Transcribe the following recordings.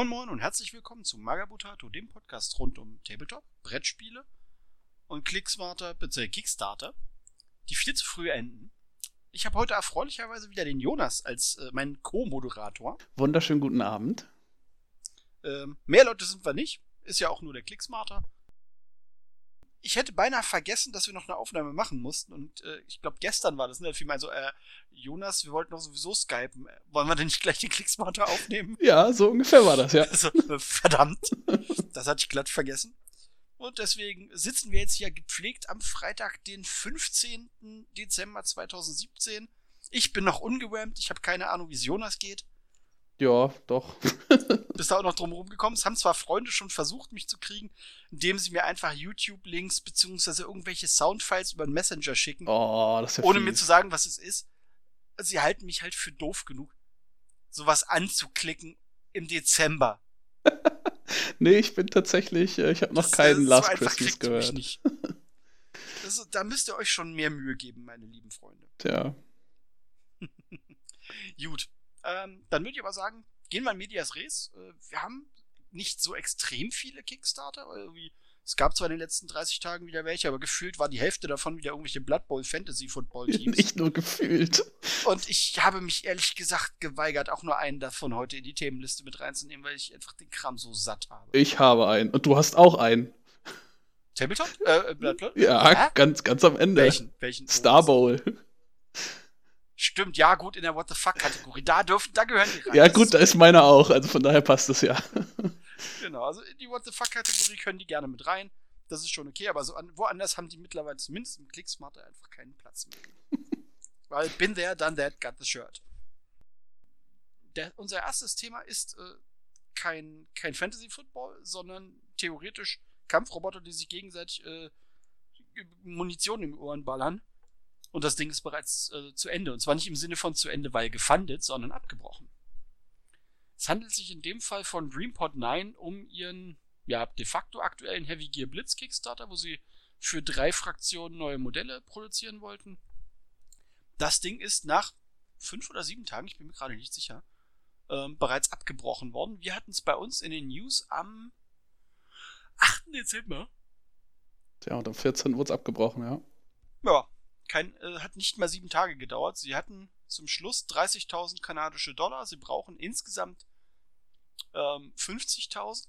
Moin Moin und herzlich willkommen zu Magabutato, dem Podcast rund um Tabletop, Brettspiele und Clicksmarter bzw. Kickstarter, die viel zu früh enden. Ich habe heute erfreulicherweise wieder den Jonas als äh, meinen Co-Moderator. Wunderschönen guten Abend. Ähm, mehr Leute sind wir nicht, ist ja auch nur der Clicksmarter ich hätte beinahe vergessen, dass wir noch eine Aufnahme machen mussten. Und äh, ich glaube, gestern war das, ne? Da fiel mir so, äh, Jonas, wir wollten doch sowieso skypen. Wollen wir denn nicht gleich den Klicksmarter aufnehmen? Ja, so ungefähr war das, ja. Also, äh, verdammt. das hatte ich glatt vergessen. Und deswegen sitzen wir jetzt hier gepflegt am Freitag, den 15. Dezember 2017. Ich bin noch ungewärmt, ich habe keine Ahnung, wie es Jonas geht. Ja, doch. Bist da auch noch drum rumgekommen? Es haben zwar Freunde schon versucht, mich zu kriegen, indem sie mir einfach YouTube-Links beziehungsweise irgendwelche Soundfiles über den Messenger schicken. Oh, das ist ja Ohne fies. mir zu sagen, was es ist. Sie halten mich halt für doof genug, sowas anzuklicken im Dezember. nee, ich bin tatsächlich, äh, ich habe noch Das- keinen so Last einfach Christmas gehört. Das, da müsst ihr euch schon mehr Mühe geben, meine lieben Freunde. Tja. Gut. Ähm, dann würde ich aber sagen, gehen wir in Medias Res. Äh, wir haben nicht so extrem viele Kickstarter. Irgendwie, es gab zwar in den letzten 30 Tagen wieder welche, aber gefühlt war die Hälfte davon wieder irgendwelche Blood Bowl Fantasy Football Teams. Nicht nur gefühlt. Und ich habe mich ehrlich gesagt geweigert, auch nur einen davon heute in die Themenliste mit reinzunehmen, weil ich einfach den Kram so satt habe. Ich habe einen. Und du hast auch einen. Tabletop? Äh, Blood Bowl? Ja, Hä? ganz, ganz am Ende. Welchen? Welchen? Star Bowl. Stimmt, ja, gut, in der What the fuck-Kategorie. Da dürfen, da gehören die rein. Ja, Das gut, da ist meiner auch. Also von daher passt es ja. Genau, also in die What the fuck-Kategorie können die gerne mit rein. Das ist schon okay, aber so an, woanders haben die mittlerweile zumindest im Clicksmarter einfach keinen Platz mehr. Weil been there, done that, got the shirt. Der, unser erstes Thema ist äh, kein, kein Fantasy-Football, sondern theoretisch Kampfroboter, die sich gegenseitig äh, Munition im Ohren ballern. Und das Ding ist bereits äh, zu Ende. Und zwar nicht im Sinne von zu Ende, weil gefundet, sondern abgebrochen. Es handelt sich in dem Fall von DreamPod 9 um ihren ja, de facto aktuellen Heavy Gear Blitz Kickstarter, wo sie für drei Fraktionen neue Modelle produzieren wollten. Das Ding ist nach fünf oder sieben Tagen, ich bin mir gerade nicht sicher, ähm, bereits abgebrochen worden. Wir hatten es bei uns in den News am 8. Dezember. Tja, und am 14 wurde es abgebrochen, ja. Ja, kein, äh, hat nicht mal sieben Tage gedauert. Sie hatten zum Schluss 30.000 kanadische Dollar. Sie brauchen insgesamt ähm, 50.000.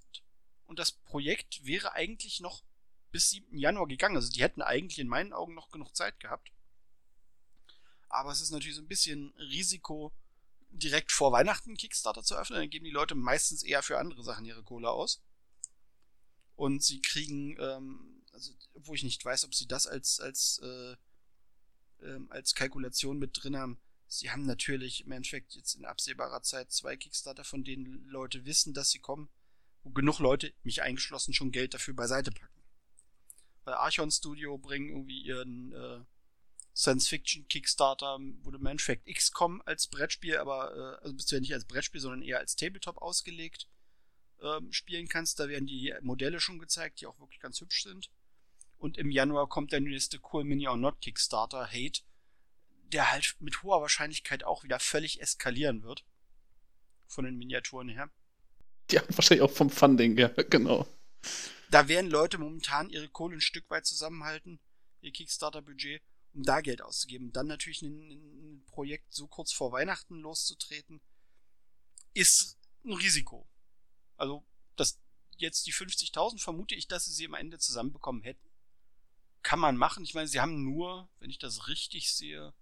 Und das Projekt wäre eigentlich noch bis 7. Januar gegangen. Also die hätten eigentlich in meinen Augen noch genug Zeit gehabt. Aber es ist natürlich so ein bisschen Risiko, direkt vor Weihnachten Kickstarter zu öffnen. Dann geben die Leute meistens eher für andere Sachen ihre Kohle aus. Und sie kriegen, ähm, also, wo ich nicht weiß, ob sie das als, als, äh, ähm, als Kalkulation mit drin haben. Sie haben natürlich im Endeffekt jetzt in absehbarer Zeit zwei Kickstarter, von denen Leute wissen, dass sie kommen, wo genug Leute, mich eingeschlossen, schon Geld dafür beiseite packen. Bei Archon Studio bringen irgendwie ihren äh, Science-Fiction-Kickstarter, wo du im Endeffekt XCOM als Brettspiel, aber äh, also ja nicht als Brettspiel, sondern eher als Tabletop ausgelegt ähm, spielen kannst. Da werden die Modelle schon gezeigt, die auch wirklich ganz hübsch sind. Und im Januar kommt der nächste Cool Mini or Not Kickstarter, Hate, der halt mit hoher Wahrscheinlichkeit auch wieder völlig eskalieren wird. Von den Miniaturen her. Haben wahrscheinlich auch vom Funding, ja, genau. Da werden Leute momentan ihre Kohle ein Stück weit zusammenhalten, ihr Kickstarter-Budget, um da Geld auszugeben. Dann natürlich ein, ein Projekt so kurz vor Weihnachten loszutreten, ist ein Risiko. Also, das jetzt die 50.000 vermute ich, dass sie sie am Ende zusammenbekommen hätten. Kann man machen. Ich meine, sie haben nur, wenn ich das richtig sehe,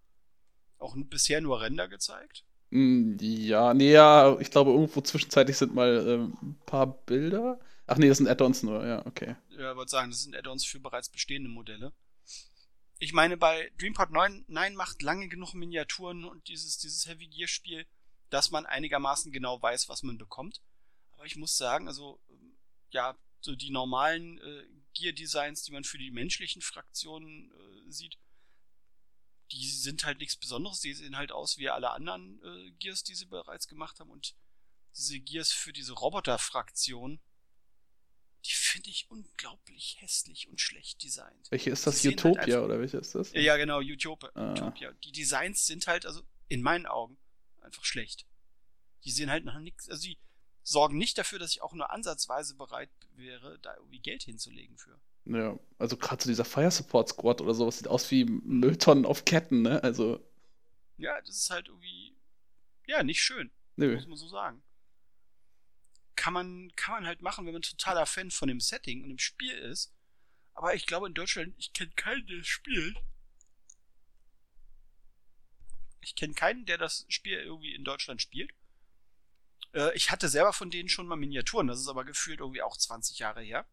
auch bisher nur Ränder gezeigt. Mm, Ja, nee, ja, ich glaube, irgendwo zwischenzeitlich sind mal ähm, ein paar Bilder. Ach nee, das sind Add-ons nur, ja, okay. Ja, wollte sagen, das sind Add-ons für bereits bestehende Modelle. Ich meine, bei DreamPod 9, 9 macht lange genug Miniaturen und dieses, dieses Heavy Gear Spiel, dass man einigermaßen genau weiß, was man bekommt. Aber ich muss sagen, also, ja, so die normalen äh, Gear Designs, die man für die menschlichen Fraktionen äh, sieht, die sind halt nichts Besonderes. Die sehen halt aus wie alle anderen äh, Gears, die sie bereits gemacht haben. Und diese Gears für diese Roboter-Fraktion, die finde ich unglaublich hässlich und schlecht designt. Welche ist das? Halt Utopia einfach- oder welche ist das? Ja, genau, Utopia. Ah. Utopia. Die Designs sind halt, also in meinen Augen, einfach schlecht. Die sehen halt nach nichts, also die sorgen nicht dafür, dass ich auch nur ansatzweise bereit wäre, da irgendwie Geld hinzulegen für. Ja, also gerade so dieser Fire Support Squad oder sowas sieht aus wie Mülltonnen auf Ketten, ne? Also. Ja, das ist halt irgendwie, ja, nicht schön. Nö. Muss man so sagen. Kann man, kann man halt machen, wenn man totaler Fan von dem Setting und dem Spiel ist. Aber ich glaube in Deutschland, ich kenne keinen, der es spielt. Ich kenne keinen, der das Spiel irgendwie in Deutschland spielt. Äh, ich hatte selber von denen schon mal Miniaturen, das ist aber gefühlt irgendwie auch 20 Jahre her.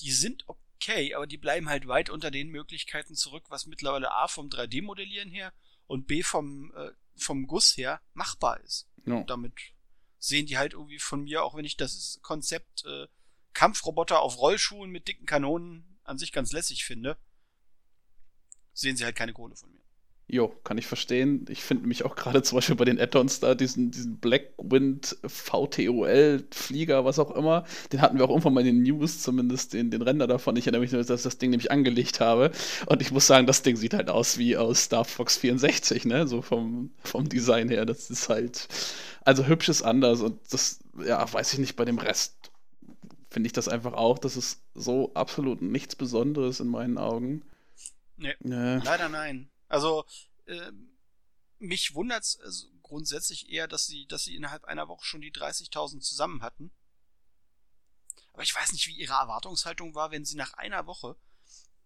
Die sind okay, aber die bleiben halt weit unter den Möglichkeiten zurück, was mittlerweile A vom 3D-Modellieren her und B vom, äh, vom Guss her machbar ist. Ja. Und damit sehen die halt irgendwie von mir, auch wenn ich das Konzept äh, Kampfroboter auf Rollschuhen mit dicken Kanonen an sich ganz lässig finde, sehen sie halt keine Kohle von mir. Jo, kann ich verstehen. Ich finde mich auch gerade zum Beispiel bei den Add-ons da, diesen, diesen Blackwind VTOL-Flieger, was auch immer, den hatten wir auch irgendwann mal in den News, zumindest den, den Render davon. Ich erinnere mich nur, dass ich das Ding nämlich angelegt habe. Und ich muss sagen, das Ding sieht halt aus wie aus Star Fox 64, ne? So vom, vom Design her. Das ist halt, also hübsch ist anders und das, ja, weiß ich nicht, bei dem Rest finde ich das einfach auch. Das ist so absolut nichts Besonderes in meinen Augen. Nee, Nee. leider nein. Also, äh, mich wundert's also grundsätzlich eher, dass sie, dass sie innerhalb einer Woche schon die 30.000 zusammen hatten. Aber ich weiß nicht, wie ihre Erwartungshaltung war, wenn sie nach einer Woche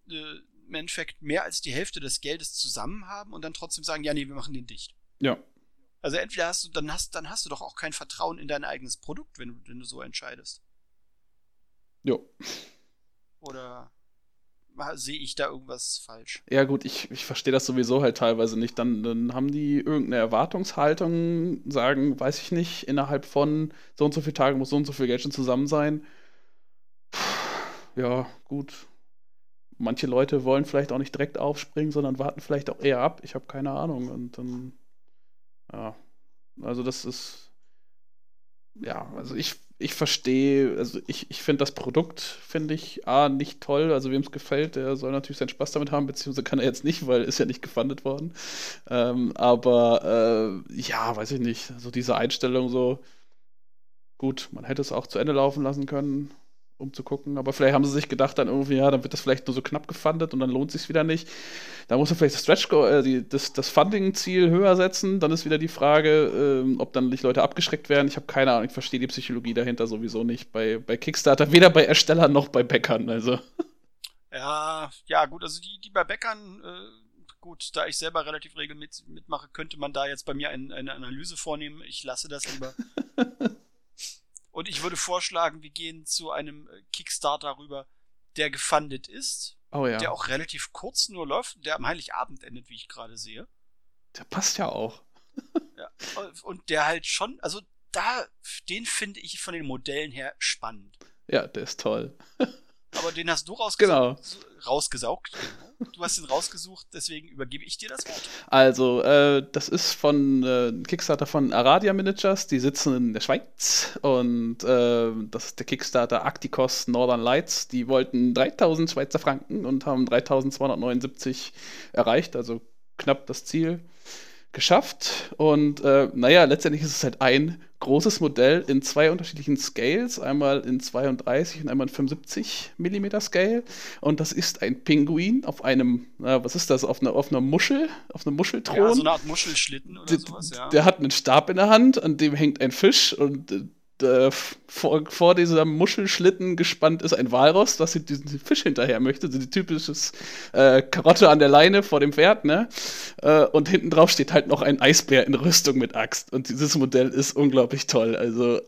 äh, im Endeffekt mehr als die Hälfte des Geldes zusammen haben und dann trotzdem sagen, ja, nee, wir machen den dicht. Ja, Also entweder hast du, dann hast, dann hast du doch auch kein Vertrauen in dein eigenes Produkt, wenn du, wenn du so entscheidest. jo. Oder sehe ich da irgendwas falsch? Ja, gut, ich, ich verstehe das sowieso halt teilweise nicht. Dann, dann haben die irgendeine Erwartungshaltung, sagen, weiß ich nicht, innerhalb von so und so vielen Tagen muss so und so viel Geld schon zusammen sein. Puh, Ja, gut. Manche Leute wollen vielleicht auch nicht direkt aufspringen, sondern warten vielleicht auch eher ab. Ich habe keine Ahnung. Und dann, ja, also das ist, ja, also ich, ich verstehe, also ich, ich finde das Produkt, finde ich, A, nicht toll. Also wem es gefällt, der soll natürlich seinen Spaß damit haben, beziehungsweise kann er jetzt nicht, weil ist ja nicht gefundet worden. Ähm, aber äh, ja, weiß ich nicht. Also diese Einstellung so, gut, man hätte es auch zu Ende laufen lassen können, um zu gucken. Aber vielleicht haben sie sich gedacht dann irgendwie, ja, dann wird das vielleicht nur so knapp gefundet und dann lohnt sich wieder nicht. Da muss man vielleicht das Stretch äh, die, das, das Funding-Ziel höher setzen. Dann ist wieder die Frage, ähm, ob dann nicht Leute abgeschreckt werden. Ich habe keine Ahnung, ich verstehe die Psychologie dahinter sowieso nicht. Bei, bei Kickstarter, weder bei Erstellern noch bei Bäckern. Also, Ja, ja, gut, also die, die bei Bäckern, äh, gut, da ich selber relativ regelmäßig mitmache, könnte man da jetzt bei mir ein, eine Analyse vornehmen. Ich lasse das lieber. Und ich würde vorschlagen, wir gehen zu einem äh, Kickstarter rüber, der gefundet ist, oh ja, der auch relativ kurz nur läuft, der am Heiligabend endet, wie ich gerade sehe. der passt ja auch. Ja. Und der halt schon, also da, den finde ich von den Modellen her spannend. Ja, der ist toll. Aber den hast du rausgesaugt. Genau. rausgesaugt. Du hast ihn rausgesucht, deswegen übergebe ich dir das Wort. Also, äh, das ist von äh, Kickstarter von Aradia Managers, die sitzen in der Schweiz und äh, das ist der Kickstarter Acticos Northern Lights. Die wollten 3000 Schweizer Franken und haben 3279 erreicht, also knapp das Ziel geschafft. Und äh, naja, letztendlich ist es halt ein großes Modell in zwei unterschiedlichen Scales, einmal in 32 und einmal in 75 mm Scale. Und das ist ein Pinguin auf einem, na, was ist das, auf einer, auf einer Muschel, auf einem Muschelthron. Ja, so eine Art Muschelschlitten oder D- sowas, ja. Der hat einen Stab in der Hand, an dem hängt ein Fisch und äh, vor, vor diesem Muschelschlitten gespannt ist ein Walross, das diesen Fisch hinterher möchte. So die typisches äh, Karotte an der Leine vor dem Pferd, ne? Äh, und hinten drauf steht halt noch ein Eisbär in Rüstung mit Axt. Und dieses Modell ist unglaublich toll. Also,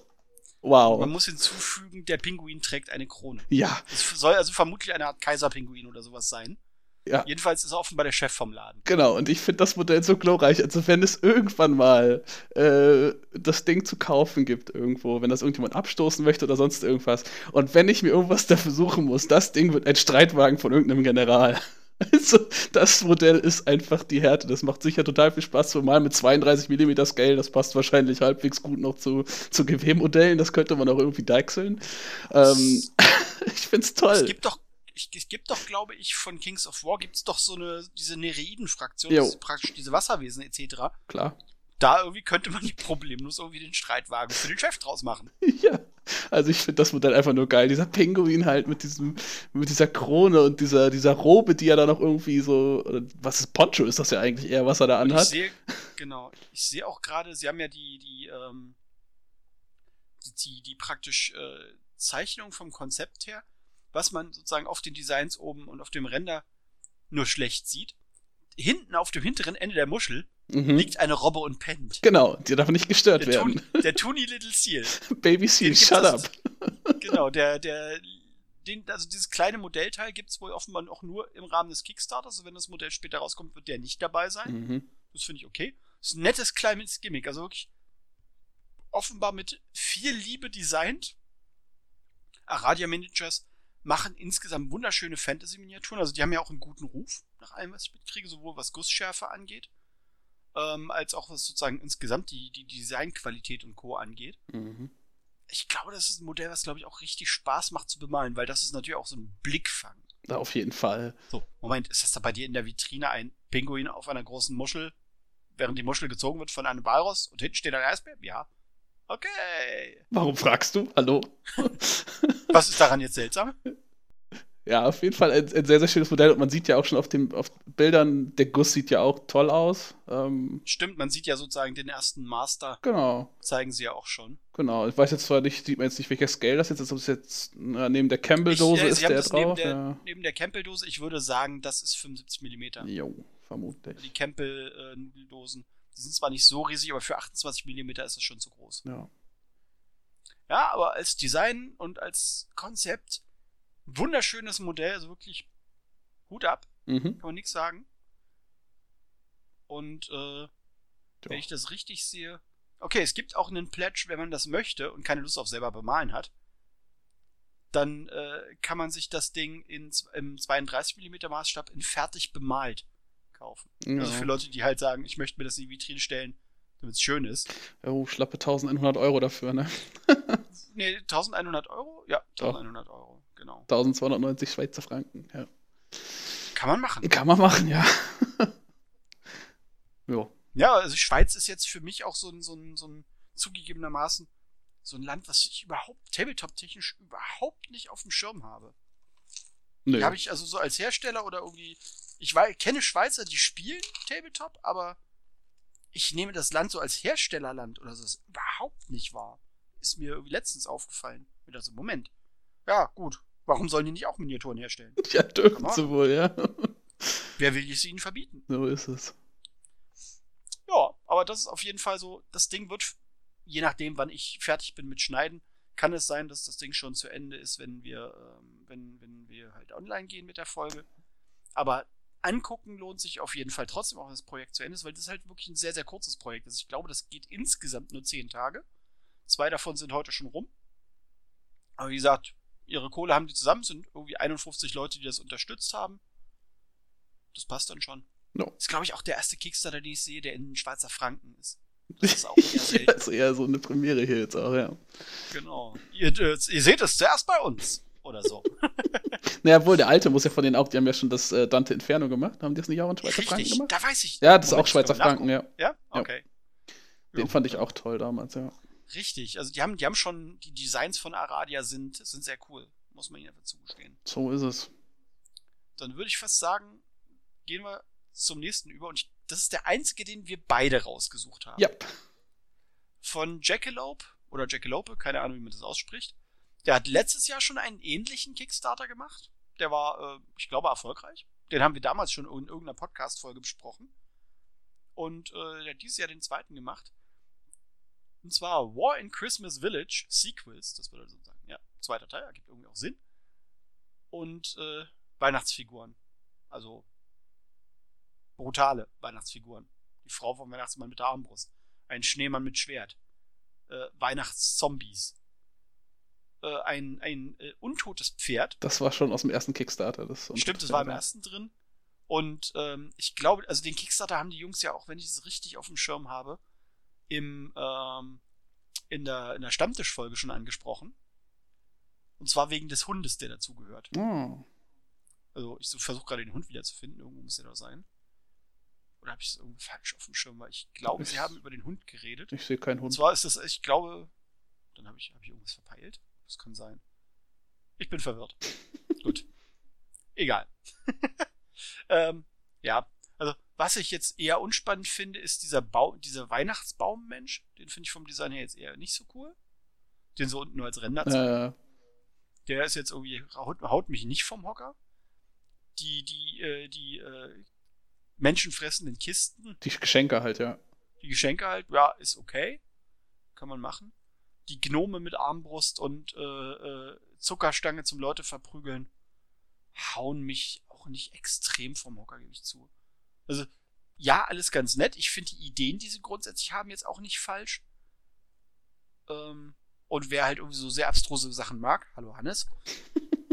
wow. Man muss hinzufügen, der Pinguin trägt eine Krone. Ja, Es soll also vermutlich eine Art Kaiserpinguin oder sowas sein. Ja. Jedenfalls ist er offenbar der Chef vom Laden. Genau, und ich finde das Modell so glorreich. Also, wenn es irgendwann mal äh, das Ding zu kaufen gibt irgendwo, wenn das irgendjemand abstoßen möchte oder sonst irgendwas, und wenn ich mir irgendwas dafür suchen muss, das Ding wird ein Streitwagen von irgendeinem General. Also, das Modell ist einfach die Härte. Das macht sicher total viel Spaß, zumal mit 32 mm Scale. Das passt wahrscheinlich halbwegs gut noch zu, zu GW-Modellen. Das könnte man auch irgendwie deichseln. Ähm, ich find's toll. Es gibt doch, ich, es gibt doch, glaube ich, von Kings of War gibt's doch so eine, diese Nereiden-Fraktion, praktisch diese Wasserwesen etc. Klar. da irgendwie könnte man nicht problemlos irgendwie den Streitwagen für den Chef draus machen. Ja, also ich finde das Modell einfach nur geil. Dieser Pinguin halt mit diesem, mit dieser Krone und dieser, dieser Robe, die er da noch irgendwie so, was ist Poncho ist das ja eigentlich eher, was er da anhat. Ich sehe, genau, ich sehe auch gerade, sie haben ja die, die, ähm, die, die praktisch äh, Zeichnung vom Konzept her, was man sozusagen auf den Designs oben und auf dem Render nur schlecht sieht. Hinten auf dem hinteren Ende der Muschel mhm. liegt eine Robbe und pennt. Genau, die darf nicht gestört der werden. Toon, der Toony Little Seal. Baby Seal, shut up. genau, der, der, den, also dieses kleine Modellteil gibt es wohl offenbar auch nur im Rahmen des Kickstarters. Also wenn das Modell später rauskommt, wird der nicht dabei sein. Mhm. Das finde ich okay. Das ist ein nettes kleines Gimmick. Also wirklich offenbar mit viel Liebe designt. Aradia Miniatures machen insgesamt wunderschöne Fantasy-Miniaturen. Also die haben ja auch einen guten Ruf, nach allem, was ich mitkriege, sowohl was Gussschärfe angeht, ähm, als auch was sozusagen insgesamt die, die Designqualität und Co. angeht. Mhm. Ich glaube, das ist ein Modell, was, glaube ich, auch richtig Spaß macht zu bemalen, weil das ist natürlich auch so ein Blickfang. Ja, auf jeden Fall. So, Moment, ist das da bei dir in der Vitrine ein Pinguin auf einer großen Muschel, während die Muschel gezogen wird von einem Walross und hinten steht ein Eisbär? Ja. Okay. Warum fragst du? Hallo? Was ist daran jetzt seltsam? Ja, auf jeden Fall ein, ein, sehr, sehr schönes Modell. Und man sieht ja auch schon auf den auf Bildern, der Guss sieht ja auch toll aus. Ähm, Stimmt, man sieht ja sozusagen den ersten Master. Genau. Zeigen sie ja auch schon. Genau. Ich weiß jetzt zwar nicht, sieht man jetzt nicht, welcher Scale das jetzt ist, ob es jetzt na, neben der Campbell-Dose ist, der drauf. Neben der, ja. neben der Campbell-Dose, ich würde sagen, das ist 75 mm. Jo, vermutlich. Die Campbell-Nudeldosen, äh, die sind zwar nicht so riesig, aber für 28 mm ist das schon zu groß. Ja. Ja, aber als Design und als Konzept wunderschönes Modell, also wirklich Hut ab, mhm. kann man nichts sagen. Und äh, wenn ich das richtig sehe, okay, es gibt auch einen Pledge, wenn man das möchte und keine Lust auf selber bemalen hat, dann äh, kann man sich das Ding in, im 32 mm Maßstab in fertig bemalt kaufen. Ja. Also für Leute, die halt sagen, ich möchte mir das in die Vitrine stellen, damit es schön ist. Oh, schlappe 1100 Euro dafür, ne? nee, 1100 Euro? Ja, 1100 Doch. Euro, genau. 1290 Schweizer Franken, ja. Kann man machen. Kann man machen, ja. jo. Ja, also Schweiz ist jetzt für mich auch so ein, so ein, so ein zugegebenermaßen so ein Land, was ich überhaupt Tabletop-technisch überhaupt nicht auf dem Schirm habe. Nee. Die habe ich also so als Hersteller oder irgendwie. Ich war, kenne Schweizer, die spielen Tabletop, aber ich nehme das Land so als Herstellerland oder so, das ist überhaupt nicht wahr. Ist mir irgendwie letztens aufgefallen. Mit also, Moment. Ja, gut. Warum sollen die nicht auch Miniaturen herstellen? Ja, dürfen sie wohl, ja. Wer will es ihnen verbieten? So ist es. Ja, aber das ist auf jeden Fall so, das Ding wird, je nachdem, wann ich fertig bin mit Schneiden, kann es sein, dass das Ding schon zu Ende ist, wenn wir, ähm, wenn, wenn wir halt online gehen mit der Folge. Aber angucken lohnt sich auf jeden Fall trotzdem auch, wenn das Projekt zu Ende ist, weil das ist halt wirklich ein sehr, sehr kurzes Projekt ist. Ich glaube, das geht insgesamt nur zehn Tage. Zwei davon sind heute schon rum. Aber wie gesagt, ihre Kohle haben die zusammen, sind irgendwie 51 Leute, die das unterstützt haben. Das passt dann schon. No. Das ist, glaube ich, auch der erste Kickstarter, den ich sehe, der in Schweizer Franken ist. Das ist auch eher selten. das ist eher so eine Premiere hier jetzt auch, ja. Genau. Ihr, äh, ihr seht es zuerst bei uns. Oder so. Naja, obwohl der alte muss ja von denen auch, die haben ja schon das äh, Dante Inferno gemacht. Haben die das nicht auch in Schweizer Richtig, Franken gemacht? Da weiß ich. Ja, das ist auch Schweizer Franken, ja. Ja? Okay. Ja. Den fand ich auch toll damals, ja. Richtig, also die haben, die haben schon, die Designs von Aradia sind, sind sehr cool. Muss man ihnen einfach zugestehen. So ist es. Dann würde ich fast sagen, gehen wir zum nächsten über. Und ich, das ist der einzige, den wir beide rausgesucht haben. Ja. Von Jackalope oder Jackalope, keine Ahnung, wie man das ausspricht. Der hat letztes Jahr schon einen ähnlichen Kickstarter gemacht. Der war, äh, ich glaube, erfolgreich. Den haben wir damals schon in irgendeiner Podcast-Folge besprochen. Und äh, der hat dieses Jahr den zweiten gemacht. Und zwar War in Christmas Village Sequels. Das würde also sagen, ja, zweiter Teil, ergibt irgendwie auch Sinn. Und äh, Weihnachtsfiguren. Also brutale Weihnachtsfiguren. Die Frau vom Weihnachtsmann mit der Armbrust. Ein Schneemann mit Schwert. Äh, Weihnachtszombies äh, ein, ein äh, untotes Pferd. Das war schon aus dem ersten Kickstarter. Das Stimmt, das war im ersten drin. Und ähm, ich glaube, also den Kickstarter haben die Jungs ja auch, wenn ich es richtig auf dem Schirm habe, im, ähm, in der, in der Stammtischfolge schon angesprochen. Und zwar wegen des Hundes, der dazugehört. Oh. Also ich versuche gerade den Hund wiederzufinden, irgendwo muss der da sein. Oder habe ich es irgendwie falsch auf dem Schirm? Weil ich glaube, sie haben über den Hund geredet. Ich sehe keinen Und Hund. zwar ist das, ich glaube, dann habe ich, hab ich irgendwas verpeilt. Das kann sein. Ich bin verwirrt. Gut. Egal. ähm, ja, also was ich jetzt eher unspannend finde, ist dieser Baum, dieser Weihnachtsbaummensch. Den finde ich vom Design her jetzt eher nicht so cool. Den so unten nur als Ränder zu Äh, der ist jetzt irgendwie, haut, haut mich nicht vom Hocker. Die, die, äh, die äh, menschenfressenden Kisten, die Geschenke halt, ja. die Geschenke halt, ja, ist okay. Kann man machen. Die Gnome mit Armbrust und äh, äh, Zuckerstange zum Leute verprügeln, hauen mich auch nicht extrem vom Hocker, gebe ich zu. Also, ja, alles ganz nett. Ich finde die Ideen, die sie grundsätzlich haben, jetzt auch nicht falsch. Ähm, und wer halt irgendwie so sehr abstruse Sachen mag, hallo Hannes,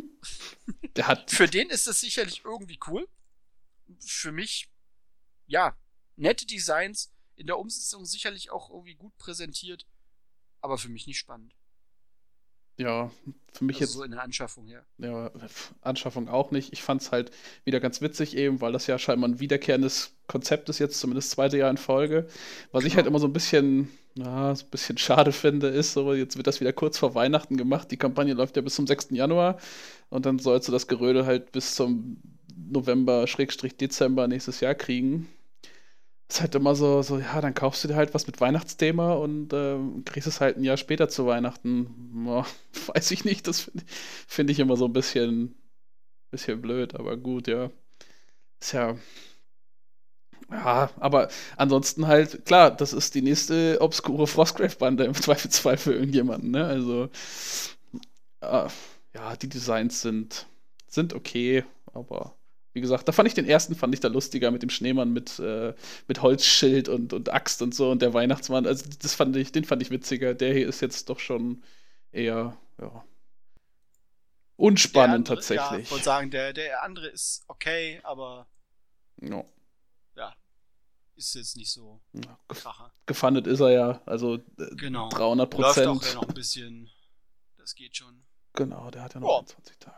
Der hat. für den ist das sicherlich irgendwie cool. Für mich, ja, nette Designs, in der Umsetzung sicherlich auch irgendwie gut präsentiert, aber für mich nicht spannend. Ja, für mich Also jetzt. so in der Anschaffung. Ja, pf, Anschaffung auch nicht. Ich fand es halt wieder ganz witzig eben, weil das ja scheinbar ein wiederkehrendes Konzept ist, jetzt zumindest zweite Jahr in Folge. Was ich Genau. halt immer so ein bisschen, na, so ein bisschen schade finde, ist so, jetzt wird das wieder kurz vor Weihnachten gemacht. Die Kampagne läuft ja bis zum 6. Januar und dann sollst du das Gerödel halt bis zum November, Schrägstrich Dezember nächstes Jahr kriegen. Ist halt immer so, so, ja, dann kaufst du dir halt was mit Weihnachtsthema und ähm, kriegst es halt ein Jahr später zu Weihnachten. Boah, weiß ich nicht, das finde find ich immer so ein bisschen, bisschen blöd, aber gut, ja. Ist ja. Ja, aber ansonsten halt, klar, das ist die nächste obskure Frostgrave-Bande im Zweifelsfall für irgendjemanden, ne? Also, äh, ja, die Designs sind, sind okay, aber wie gesagt, da fand ich den ersten, fand ich da lustiger mit dem Schneemann mit, äh, mit Holzschild und, und Axt und so und der Weihnachtsmann. Also das fand ich, den fand ich witziger. Der hier ist jetzt doch schon eher, ja, unspannend Der andere- tatsächlich. Ja, ich wollte sagen, der, der andere ist okay, aber Ja. ist jetzt nicht so Ja, Kracher. gefundet ist er ja, also äh, Genau. 300 Läuft auch Prozent. ja noch ein bisschen. Das geht schon. Genau, der hat ja noch Ja. 21 Tage.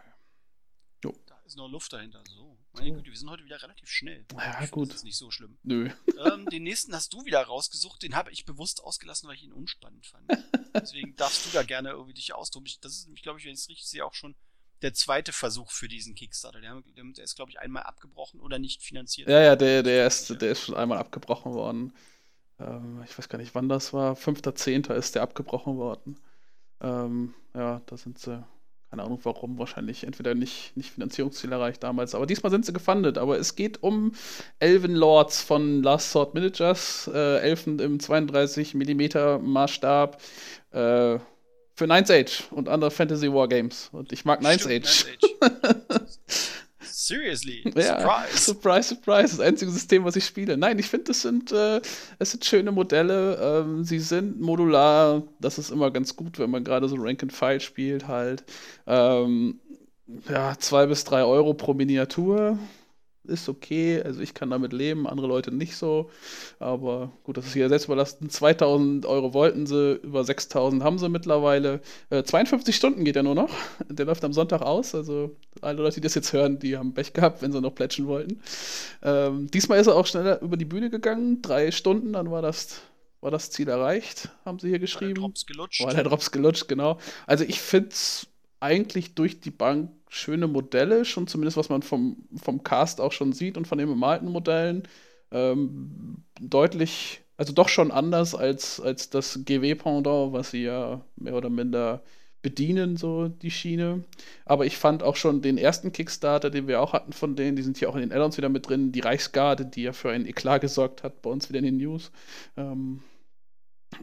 Da ist noch Luft dahinter. So. Meine. Güte, wir sind heute wieder relativ schnell. Ja, gut. Das ist nicht so schlimm. Nö. ähm, den nächsten hast du wieder rausgesucht. Den habe ich bewusst ausgelassen, weil ich ihn unspannend fand. Deswegen darfst du da gerne irgendwie dich austoben. Das ist nämlich, glaube ich, wenn ich es richtig sehe, auch schon der zweite Versuch für diesen Kickstarter. Der, der ist, glaube ich, einmal abgebrochen oder nicht finanziert. Ja, ja, der, der, ist, der ist schon einmal abgebrochen worden. Ähm, ich weiß gar nicht, wann das war. 5.10. ist der abgebrochen worden. Ähm, ja, da sind sie, keine Ahnung warum, wahrscheinlich entweder nicht, nicht Finanzierungsziel erreicht damals, aber diesmal sind sie gefundet. Aber es geht um Elven Lords von Last Sword Miniatures, äh, Elfen im 32 mm Maßstab. Äh, für Ninth Age und andere Fantasy Wargames. Und ich mag Ninth Age. Ninth Age. Seriously. Ja, Surprise. surprise, surprise. Das einzige System, was ich spiele. Nein, ich finde, es sind, äh, es sind schöne Modelle. Ähm, sie sind modular. Das ist immer ganz gut, wenn man gerade so Rank and File spielt halt. Ähm, ja, zwei bis drei Euro pro Miniatur ist okay. Also ich kann damit leben, andere Leute nicht so. Aber gut, das ist hier selbst überlassen. 2000 Euro wollten sie, über 6000 haben sie mittlerweile. Äh, 52 Stunden geht er nur noch. Der läuft am Sonntag aus. Also alle Leute, die das jetzt hören, die haben Pech gehabt, wenn sie noch plätschen wollten. Ähm, diesmal ist er auch schneller über die Bühne gegangen. Drei Stunden, dann war das, war das Ziel erreicht, haben sie hier War der geschrieben. Drops gelutscht. War der Drops gelutscht, genau. Also ich finde es eigentlich durch die Bank schöne Modelle, schon zumindest was man vom, vom Cast auch schon sieht und von den bemalten Modellen. Ähm, deutlich, also doch schon anders als, als das GW-Pendant, was sie ja mehr oder minder bedienen, so die Schiene. Aber ich fand auch schon den ersten Kickstarter, den wir auch hatten von denen, die sind hier auch in den Addons wieder mit drin, die Reichsgarde, die ja für einen Eklat gesorgt hat, bei uns wieder in den News. Ähm,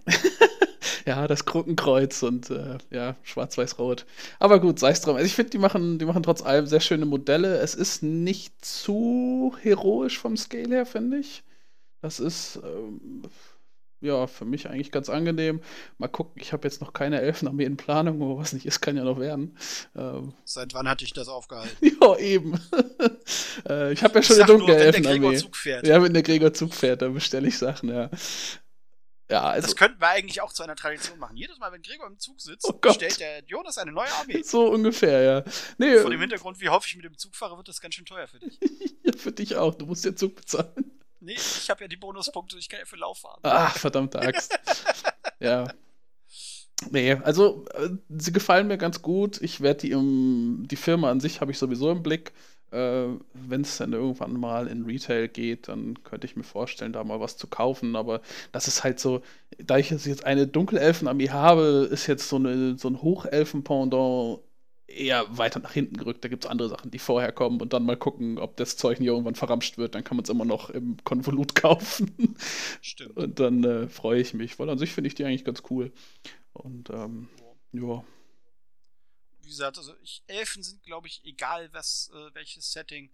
ja, das Krückenkreuz und äh, ja, schwarz-weiß-rot. Aber gut, sei es drum. Also ich finde, die machen, die machen trotz allem sehr schöne Modelle. Es ist nicht zu heroisch vom Scale her, finde ich. Das ist ähm, ja für mich eigentlich ganz angenehm. Mal gucken, ich habe jetzt noch keine Elfenarmee in Planung, aber was nicht ist, kann ja noch werden. Ähm, Seit wann hatte ich das aufgehalten? ja, eben. äh, ich habe ja schon Ich eine nur, dunkle wenn der Gregor Elfenarmee. Zug fährt. Ja, wenn der Gregor Zug fährt, dann bestelle ich Sachen, ja. Ja, also Das könnten wir eigentlich auch zu einer Tradition machen. Jedes Mal, wenn Gregor im Zug sitzt, Oh stellt der Jonas eine neue Armee. so ungefähr, ja. Nee, Vor dem Hintergrund, wie häufig ich mit dem Zug fahre, wird das ganz schön teuer für dich. Ja, für dich auch. Du musst den Zug bezahlen. Nee, ich habe ja die Bonuspunkte, ich kann ja für Lauf fahren. Ach, verdammte Axt. ja. Nee, also äh, sie gefallen mir ganz gut. Ich werde die im, die Firma an sich habe ich sowieso im Blick. Äh, Wenn es dann irgendwann mal in Retail geht, dann könnte ich mir vorstellen, da mal was zu kaufen. Aber das ist halt so, da ich jetzt eine Dunkelelfenarmee habe, ist jetzt so, eine, so ein Hochelfen-Pendant eher weiter nach hinten gerückt. Da gibt es andere Sachen, die vorher kommen und dann mal gucken, ob das Zeug nicht irgendwann verramscht wird. Dann kann man es immer noch im Konvolut kaufen. Stimmt. Und dann äh, freue ich mich, weil an sich finde ich die eigentlich ganz cool. Und ähm, ja. Wie gesagt, also ich, Elfen sind, glaube ich, egal was, äh, welches Setting,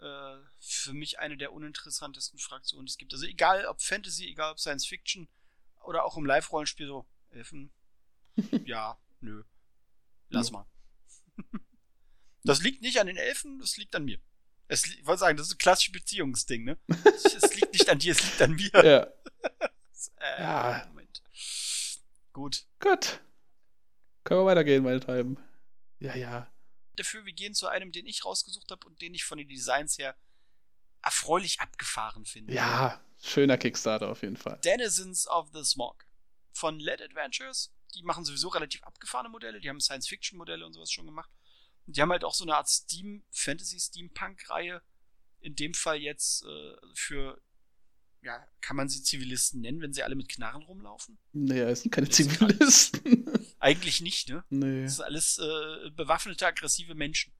äh, für mich eine der uninteressantesten Fraktionen, die es gibt. Also egal ob Fantasy, egal ob Science Fiction oder auch im Live-Rollenspiel so, Elfen, ja, nö. Lass mal. Das liegt nicht an den Elfen, das liegt an mir. Es, ich wollte sagen, das ist ein klassisches Beziehungsding, ne? es liegt nicht an dir, es liegt an mir. ja. Äh, Ja. Moment. Gut. Gut. Können wir weitergehen, meine Treiben. Ja, ja. Dafür, wir gehen zu einem, den ich rausgesucht habe und den ich von den Designs her erfreulich abgefahren finde. Ja, schöner Kickstarter auf jeden Fall. Denizens of the Smog von Led Adventures. Die machen sowieso relativ abgefahrene Modelle. Die haben Science-Fiction-Modelle und sowas schon gemacht. Und die haben halt auch so eine Art Steam, Fantasy-Steampunk-Reihe. In dem Fall jetzt äh, für, ja, kann man sie Zivilisten nennen, wenn sie alle mit Knarren rumlaufen? Nee, es sind keine Das ist Zivilisten. Eigentlich nicht, ne? nee. Das ist alles äh, bewaffnete, aggressive Menschen.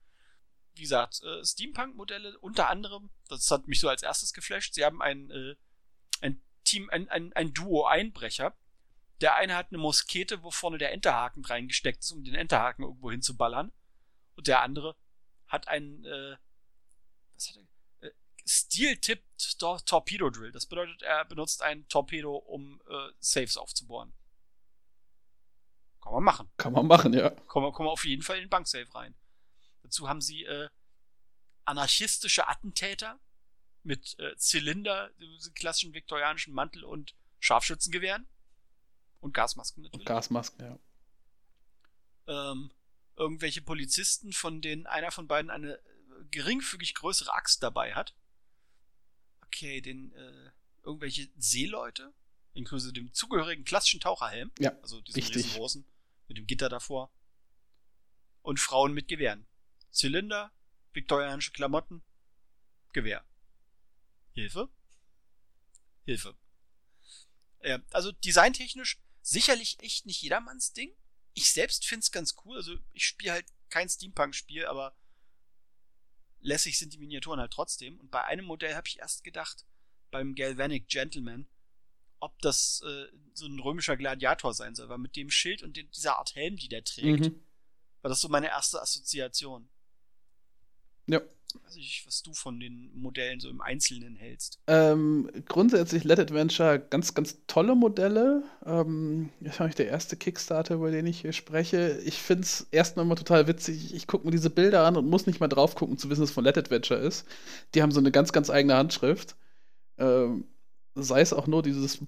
Wie gesagt, äh, Steampunk-Modelle unter anderem, das hat mich so als erstes geflasht. Sie haben ein, äh, ein Team, ein, ein, ein Duo Einbrecher. Der eine hat eine Muskete, wo vorne der Enterhaken reingesteckt ist, um den Enterhaken irgendwo hinzuballern. Und der andere hat einen, äh, was hat er? Steel-Tipped Tor Torpedo Drill. Das bedeutet, er benutzt ein Torpedo, um äh, Safes aufzubohren. Kann man machen Kann man machen, ja. kommen wir, kommen wir auf jeden Fall in den Banksafe rein. Dazu haben sie äh, anarchistische Attentäter mit äh, Zylinder, klassischen viktorianischen Mantel und Scharfschützengewehren. Und Gasmasken Und natürlich. Gasmasken, ja. ähm, irgendwelche Polizisten, von denen einer von beiden eine äh, geringfügig größere Axt dabei hat. Okay, den äh, irgendwelche Seeleute, inklusive dem zugehörigen klassischen Taucherhelm. Ja, Also diesen richtig. riesengroßen mit dem Gitter davor. Und Frauen mit Gewehren. Zylinder, viktorianische Klamotten, Gewehr. Hilfe? Hilfe. Ja, also designtechnisch sicherlich echt nicht jedermanns Ding. Ich selbst find's ganz cool. Also ich spiele halt kein Steampunk-Spiel, aber lässig sind die Miniaturen halt trotzdem. Und bei einem Modell habe ich erst gedacht, beim Galvanic Gentleman, ob das äh, so ein römischer Gladiator sein soll. Weil mit dem Schild und den, dieser Art Helm, die der trägt, Mhm. war das so meine erste Assoziation. Ja. Weiß ich, was du von den Modellen so im Einzelnen hältst. Ähm, grundsätzlich Let Adventure ganz, ganz tolle Modelle. Ähm, das war der erste Kickstarter, über den ich hier spreche. Ich finde es erstmal immer total witzig. Ich gucke mir diese Bilder an und muss nicht mal drauf gucken, zu wissen, es von Let Adventure ist. Die haben so eine ganz, ganz eigene Handschrift. Ähm, sei es auch nur dieses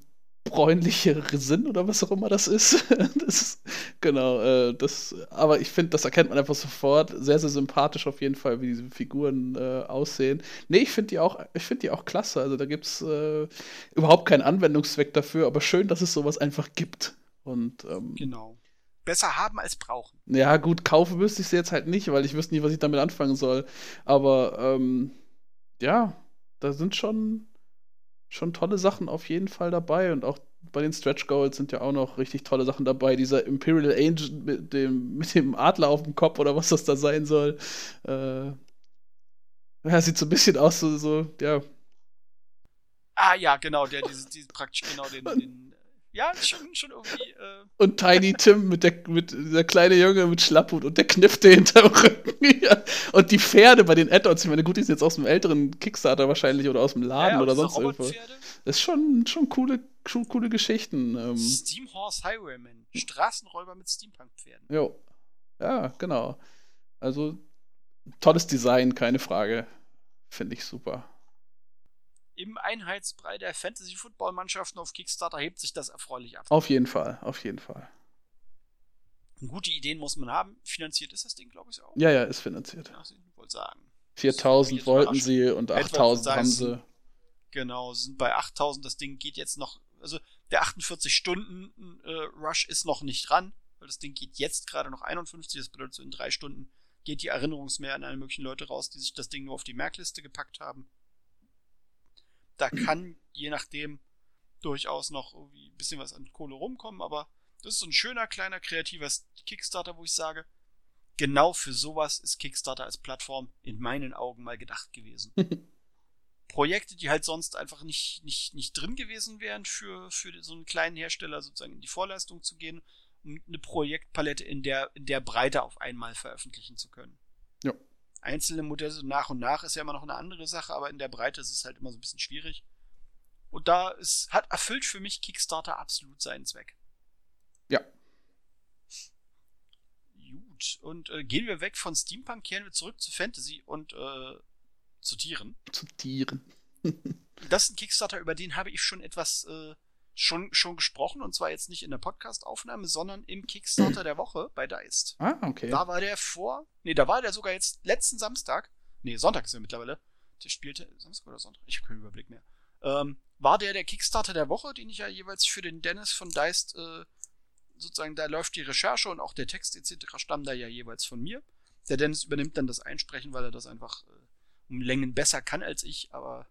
bräunliche Resin oder was auch immer das ist. das ist genau, äh, das, aber ich finde, das erkennt man einfach sofort. Sehr, sehr sympathisch auf jeden Fall, wie diese Figuren äh, aussehen. Nee, ich finde die auch, ich finde die auch klasse. Also da gibt es äh, überhaupt keinen Anwendungszweck dafür, aber schön, dass es sowas einfach gibt. Und ähm, Genau. Besser haben als brauchen. ja, gut, kaufen müsste ich sie jetzt halt nicht, weil ich wüsste nicht, was ich damit anfangen soll. Aber ähm, ja, da sind schon, schon tolle Sachen auf jeden Fall dabei. Und auch bei den Stretch Goals sind ja auch noch richtig tolle Sachen dabei. Dieser Imperial Angel mit dem, mit dem Adler auf dem Kopf oder was das da sein soll. Äh, ja, sieht so ein bisschen aus, so, so ja. Ah ja, genau, der diese, diese praktisch genau den, den ja, schon, schon irgendwie äh, Und Tiny Tim mit der, mit der kleine Junge mit Schlapphut und der Knifte hinterm Rücken. Und die Pferde bei den Add-ons, ich meine, gut, die sind jetzt aus dem älteren Kickstarter wahrscheinlich oder aus dem Laden ja, oder sonst irgendwo. Das ist schon, schon coole, schon coole Geschichten. Ähm, Steam Horse Highwayman. Straßenräuber mit Steampunk-Pferden. jo. Ja, genau. Also, tolles Design, keine Frage. Finde ich super. Im Einheitsbrei der Fantasy-Football-Mannschaften auf Kickstarter hebt sich das erfreulich ab. Auf jeden Fall, auf jeden Fall. Gute Ideen muss man haben. Finanziert ist das Ding, glaube ich, auch. Ja, ja, ist finanziert. Ja, ich wollte sagen. 4000 jetzt wollten sie und Hätte man 8000 sagen haben sie. Genau, sind bei 8000. Das Ding geht jetzt noch, also der 48 Stunden äh, Rush ist noch nicht dran, weil das Ding geht jetzt gerade noch 51. Das bedeutet, so in drei Stunden geht die Erinnerungsmehr an alle möglichen Leute raus, die sich das Ding nur auf die Merkliste gepackt haben. Da kann, je nachdem, durchaus noch irgendwie ein bisschen was an Kohle rumkommen, aber das ist so ein schöner, kleiner, kreativer Kickstarter, wo ich sage, genau für sowas ist Kickstarter als Plattform in meinen Augen mal gedacht gewesen. Projekte, die halt sonst einfach nicht, nicht, nicht drin gewesen wären für, für so einen kleinen Hersteller sozusagen in die Vorleistung zu gehen, um eine Projektpalette in der, in der Breite auf einmal veröffentlichen zu können. Ja. Einzelne Modelle so nach und nach ist ja immer noch eine andere Sache, aber in der Breite ist es halt immer so ein bisschen schwierig. Und da ist, hat erfüllt für mich Kickstarter absolut seinen Zweck. Ja. Gut. Und äh, gehen wir weg von Steampunk, kehren wir zurück zu Fantasy und äh, zu Tieren. Zu Tieren. das ist ein Kickstarter, über den habe ich schon etwas äh, schon, schon gesprochen und zwar jetzt nicht in der Podcast-Aufnahme, sondern im Kickstarter der Woche bei Deist. Ah, okay. Da war der vor, nee, da war der sogar jetzt letzten Samstag, nee, Sonntag ist er mittlerweile, der spielte, Samstag oder Sonntag, ich habe keinen Überblick mehr, ähm, war der der Kickstarter der Woche, den ich ja jeweils für den Dennis von Deist, äh, sozusagen, da läuft die Recherche und auch der Text etc. stammen da ja jeweils von mir. Der Dennis übernimmt dann das Einsprechen, weil er das einfach äh, um Längen besser kann als ich, aber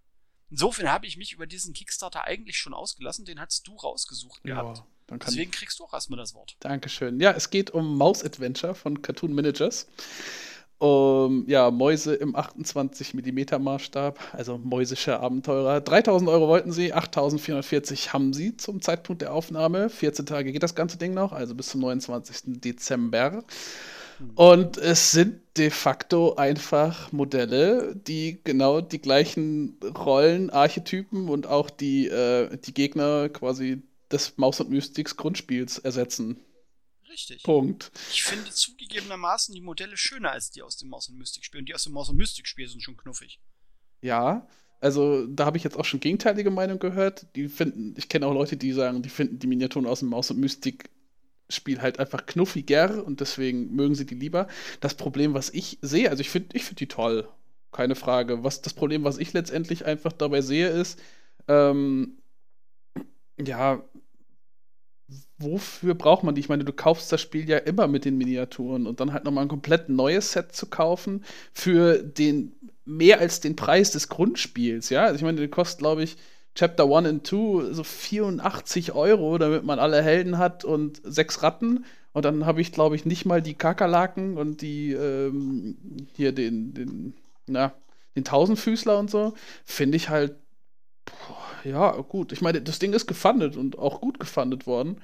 insofern habe ich mich über diesen Kickstarter eigentlich schon ausgelassen, den hast du rausgesucht ja, gehabt. Deswegen kriegst du auch erstmal das Wort. Dankeschön. Ja, es geht um Mouse Adventure von Cartoon Managers. Um, ja, Mäuse im 28 mm Maßstab, also mäusische Abenteurer. 3000 Euro wollten sie, 8440 haben sie zum Zeitpunkt der Aufnahme. 14 Tage geht das ganze Ding noch, also bis zum 29. Dezember. Und es sind de facto einfach Modelle, die genau die gleichen Rollen, Archetypen und auch die, äh, die Gegner quasi des Maus und Mystics Grundspiels ersetzen. Richtig. Punkt. Ich finde zugegebenermaßen die Modelle schöner als die aus dem Maus und Mystic Spiel. Und die aus dem Maus und Mystic Spiel sind schon knuffig. Ja, also da habe ich jetzt auch schon gegenteilige Meinung gehört. Die finden, ich kenne auch Leute, die sagen, die finden die Miniaturen aus dem Maus und Mystic Spiel halt einfach knuffiger und deswegen mögen sie die lieber. Das Problem, was ich sehe, also ich finde ich find die toll, keine Frage. Was das Problem, was ich letztendlich einfach dabei sehe, ist, ähm, ja, wofür braucht man die? Ich meine, du kaufst das Spiel ja immer mit den Miniaturen und dann halt nochmal ein komplett neues Set zu kaufen für den mehr als den Preis des Grundspiels, ja. Also ich meine, der kostet, glaube ich, Chapter 1 und 2 so 84 Euro, damit man alle Helden hat und sechs Ratten. Und dann habe ich, glaube ich, nicht mal die Kakerlaken und die, ähm, hier den, den, na, den Tausendfüßler und so. Finde ich halt, boah, ja, gut. Ich meine, das Ding ist gefundet und auch gut gefundet worden.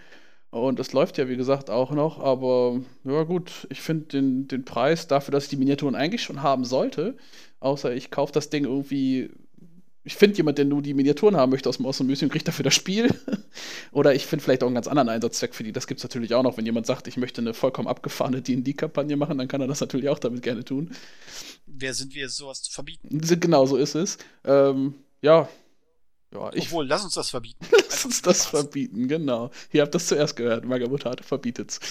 Und es läuft ja, wie gesagt, auch noch. Aber ja, gut, ich finde den, den Preis dafür, dass ich die Miniaturen eigentlich schon haben sollte, außer ich kaufe das Ding irgendwie ich finde jemand, der nur die Miniaturen haben möchte aus dem Awesome Museum, kriegt dafür das Spiel. Oder ich finde vielleicht auch einen ganz anderen Einsatzzweck für die. Das gibt es natürlich auch noch. Wenn jemand sagt, ich möchte eine vollkommen abgefahrene D&D-Kampagne machen, dann kann er das natürlich auch damit gerne tun. Wer sind wir, sowas zu verbieten? Genau, so ist es. Ähm, ja. ja ich, Obwohl, lass uns das verbieten. lass uns das verbieten, genau. Ihr habt das zuerst gehört. Magabotate verbietet's.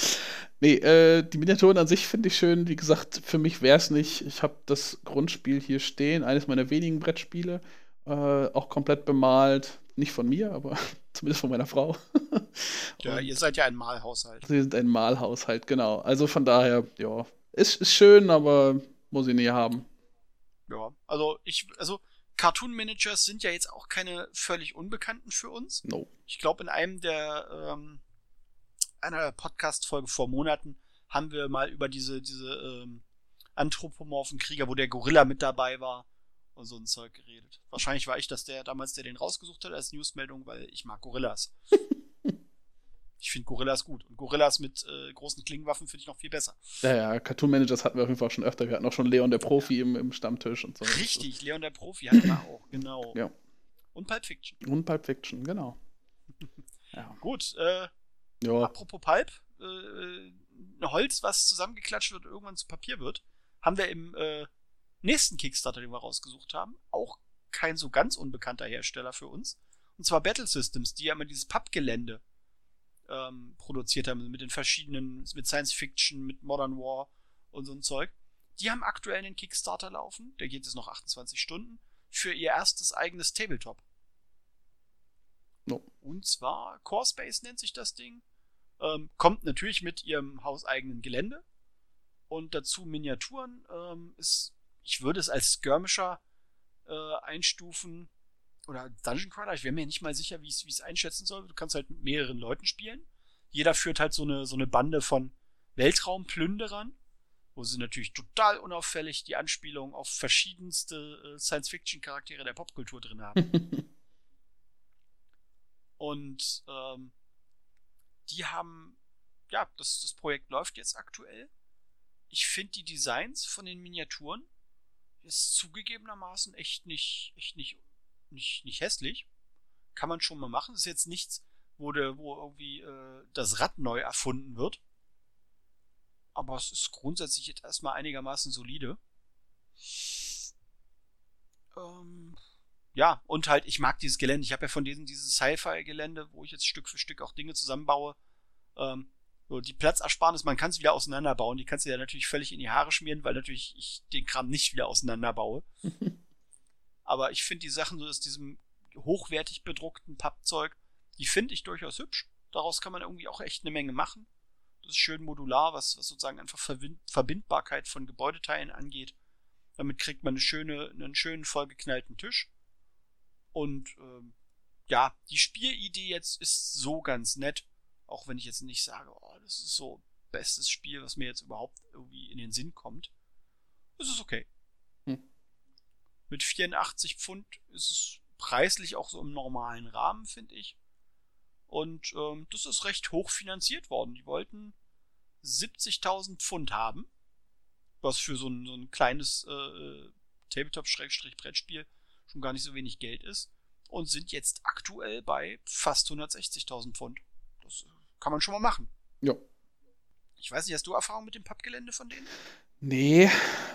Nee, äh, die Miniaturen an sich finde ich schön. Wie gesagt, für mich wäre es nicht. Ich habe das Grundspiel hier stehen, eines meiner wenigen Brettspiele. Äh, auch komplett bemalt. Nicht von mir, aber zumindest von meiner Frau. ja, ihr seid ja ein Malhaushalt. Sie sind ein Malhaushalt, genau. Also von daher, ja, ist, ist schön, aber muss ich nie haben. Ja, also ich, also Cartoon Managers sind ja jetzt auch keine völlig Unbekannten für uns. No. Ich glaube, in einem der ähm, einer Podcast-Folge vor Monaten haben wir mal über diese, diese ähm, anthropomorphen Krieger, wo der Gorilla mit dabei war, und so ein Zeug geredet. Wahrscheinlich war ich das der damals, der den rausgesucht hat als Newsmeldung, weil ich mag Gorillas. ich finde Gorillas gut. Und Gorillas mit äh, großen Klingenwaffen finde ich noch viel besser. Ja, ja, Cartoon Managers hatten wir auf jeden Fall schon öfter. Wir hatten auch schon Leon der Profi ja. im, im, Stammtisch und so. Richtig, Leon der Profi hatten wir auch, genau. Ja. Und Pulp Fiction. Und Pulp Fiction, genau. ja. Gut, äh, ja. apropos Pulp, äh, Holz, was zusammengeklatscht wird und irgendwann zu Papier wird, haben wir im äh, nächsten Kickstarter, den wir rausgesucht haben, auch kein so ganz unbekannter Hersteller für uns. Und zwar Battle Systems, die ja immer dieses Pappgelände ähm, produziert haben, mit den verschiedenen, mit Science Fiction, mit Modern War und so ein Zeug. Die haben aktuell einen Kickstarter laufen, der geht jetzt noch 28 Stunden, für ihr erstes eigenes Tabletop. No. Und zwar Core Space nennt sich das Ding. Ähm, kommt natürlich mit ihrem hauseigenen Gelände. Und dazu Miniaturen. Ähm, ist, ich würde es als Skirmisher äh, einstufen. Oder Dungeon Crawler. Ich wäre mir nicht mal sicher, wie ich es einschätzen soll. Du kannst halt mit mehreren Leuten spielen. Jeder führt halt so eine, so eine Bande von Weltraumplünderern wo sie natürlich total unauffällig die Anspielung auf verschiedenste äh, Science-Fiction-Charaktere der Popkultur drin haben. Und ähm, die haben, ja, das, das Projekt läuft jetzt aktuell. Ich finde die Designs von den Miniaturen ist zugegebenermaßen echt nicht, echt nicht, nicht, nicht hässlich. Kann man schon mal machen. Ist jetzt nichts, wo, de, wo irgendwie äh, das Rad neu erfunden wird aber es ist grundsätzlich jetzt erstmal einigermaßen solide. Ähm, ja, und halt, ich mag dieses Gelände. Ich habe ja von diesem dieses Sci-Fi-Gelände, wo ich jetzt Stück für Stück auch Dinge zusammenbaue. Ähm, so, die Platzersparnis, man kann es wieder auseinanderbauen. Die kannst du ja natürlich völlig in die Haare schmieren, weil natürlich ich den Kram nicht wieder auseinanderbaue. Aber ich finde die Sachen so aus diesem hochwertig bedruckten Pappzeug, die finde ich durchaus hübsch. Daraus kann man irgendwie auch echt eine Menge machen. Das ist schön modular, was, was sozusagen einfach Verbindbarkeit von Gebäudeteilen angeht. Damit kriegt man eine schöne, einen schönen vollgeknallten Tisch. Und ähm, ja, die Spielidee jetzt ist so ganz nett. Auch wenn ich jetzt nicht sage, oh, das ist so bestes Spiel, was mir jetzt überhaupt irgendwie in den Sinn kommt. Es ist okay. Hm. Mit 84 Pfund ist es preislich auch so im normalen Rahmen, finde ich. Und ähm, das ist recht hoch finanziert worden. Die wollten 70.000 Pfund haben, was für so ein, so ein kleines äh, Tabletop-Brettspiel schon gar nicht so wenig Geld ist. Und sind jetzt aktuell bei fast 160.000 Pfund. Kann man schon mal machen. Ja. Ich weiß nicht, hast du Erfahrung mit dem Pappgelände von denen? Nee,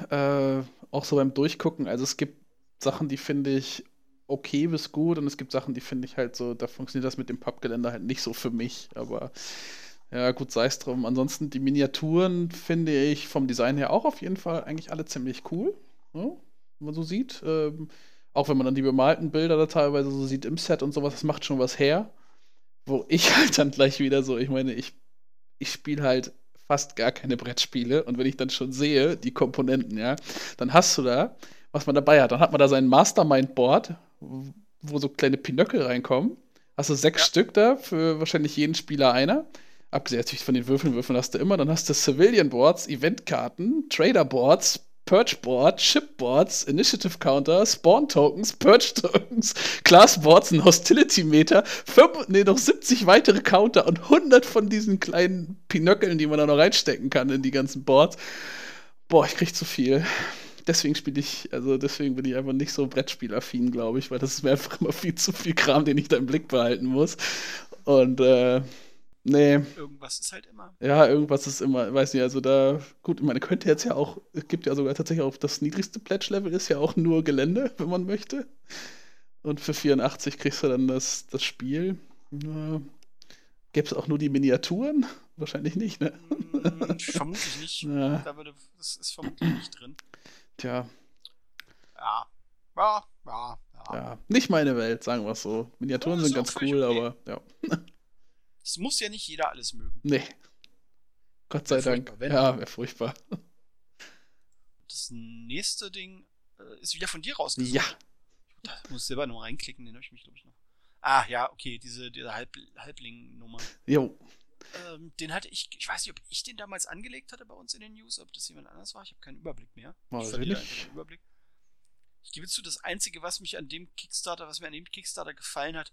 äh, auch so beim Durchgucken. Also es gibt Sachen, die finde ich okay bis gut und es gibt Sachen, die finde ich halt so, da funktioniert das mit dem Pappgeländer halt nicht so für mich, aber ja, gut, sei es drum. Ansonsten die Miniaturen finde ich vom Design her auch auf jeden Fall eigentlich alle ziemlich cool, ne? wenn man so sieht. Ähm, auch wenn man dann die bemalten Bilder da teilweise so sieht im Set und sowas, das macht schon was her. Wo ich halt dann gleich wieder so, ich meine, ich, ich spiele halt fast gar keine Brettspiele und wenn ich dann schon sehe, die Komponenten, ja, dann hast du da, was man dabei hat. Dann hat man da sein Mastermind-Board, wo so kleine Pinöckel reinkommen. Hast du sechs ja. Stück da, für wahrscheinlich jeden Spieler einer. Abgesehen natürlich von den Würfeln, Würfeln hast du immer. Dann hast du Civilian Boards, Eventkarten, Trader Boards, Purge Board, Ship Boards, Initiative Counter, Spawn Tokens, Purge Tokens, Class Boards, ein Hostility Meter, fünf, nee, noch 70 weitere Counter und 100 von diesen kleinen Pinöckeln, die man da noch reinstecken kann in die ganzen Boards. Boah, ich krieg zu viel deswegen spiele ich, also deswegen bin ich einfach nicht so Brettspielaffin, glaube ich, weil das ist mir einfach immer viel zu viel Kram, den ich da im Blick behalten muss. Und äh, nee. Irgendwas ist halt immer. Ja, irgendwas ist immer, weiß nicht, also da, gut, ich meine, könnte jetzt ja auch, es gibt ja sogar tatsächlich auch das niedrigste Pledge-Level ist ja auch nur Gelände, wenn man möchte. Und für 84 kriegst du dann das, das Spiel. Ja. Gäbe es auch nur die Miniaturen? Wahrscheinlich nicht, ne? Hm, vermutlich nicht. Ja. Da würde, das ist vermutlich nicht drin. Tja. Ja. Ja, ja, ja. Ja, nicht meine Welt, sagen wir es so. Miniaturen sind ganz cool, okay. aber ja. Es muss ja nicht jeder alles mögen. Nee. Gott sei Dank. Ja, wäre furchtbar. Das nächste Ding äh, ist wieder von dir rausgesucht. Ja. Da muss ich selber noch reinklicken, den habe ich mich, glaube ich, noch. Ah, ja, okay, diese, diese Halb Halbling-Nummer. Jo. Ähm, den hatte ich, ich weiß nicht, ob ich den damals angelegt hatte bei uns in den News, ob das jemand anders war. Ich habe keinen Überblick mehr. Weiß ich nicht. Überblick. Ich gebe zu, das Einzige, was mich an dem Kickstarter, was mir an dem Kickstarter gefallen hat,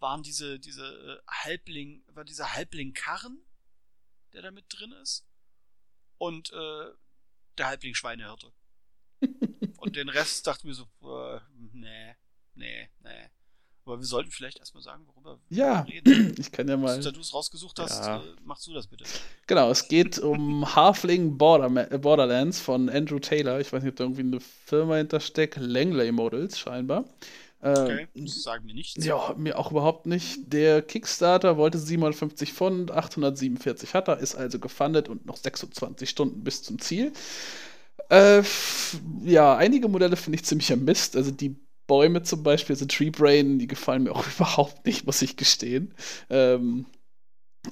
waren diese, diese äh, Halbling, war dieser Halbling-Karren, der da mit drin ist. Und äh, der Halbling-Schweinehirte. und den Rest dachte mir so, äh, nee, nee, nee. Aber wir sollten vielleicht erstmal sagen, worüber ja, wir reden. Ich kann ja mal. Da du es rausgesucht hast, ja. äh, machst du das bitte. Genau, es geht um Halfling Border äh, Borderlands von Andrew Taylor. Ich weiß nicht, ob da irgendwie eine Firma hintersteckt. Langley Models scheinbar. Okay, äh, das sagen mir nichts. Ja, mir auch überhaupt nicht. Der Kickstarter wollte 750 Pfund, 847 hat er, ist also gefundet und noch 26 Stunden bis zum Ziel. Äh, ja, einige Modelle finde ich ziemlicher Mist. Also die Bäume zum Beispiel, also Tree Brain, die gefallen mir auch überhaupt nicht, muss ich gestehen. Ähm,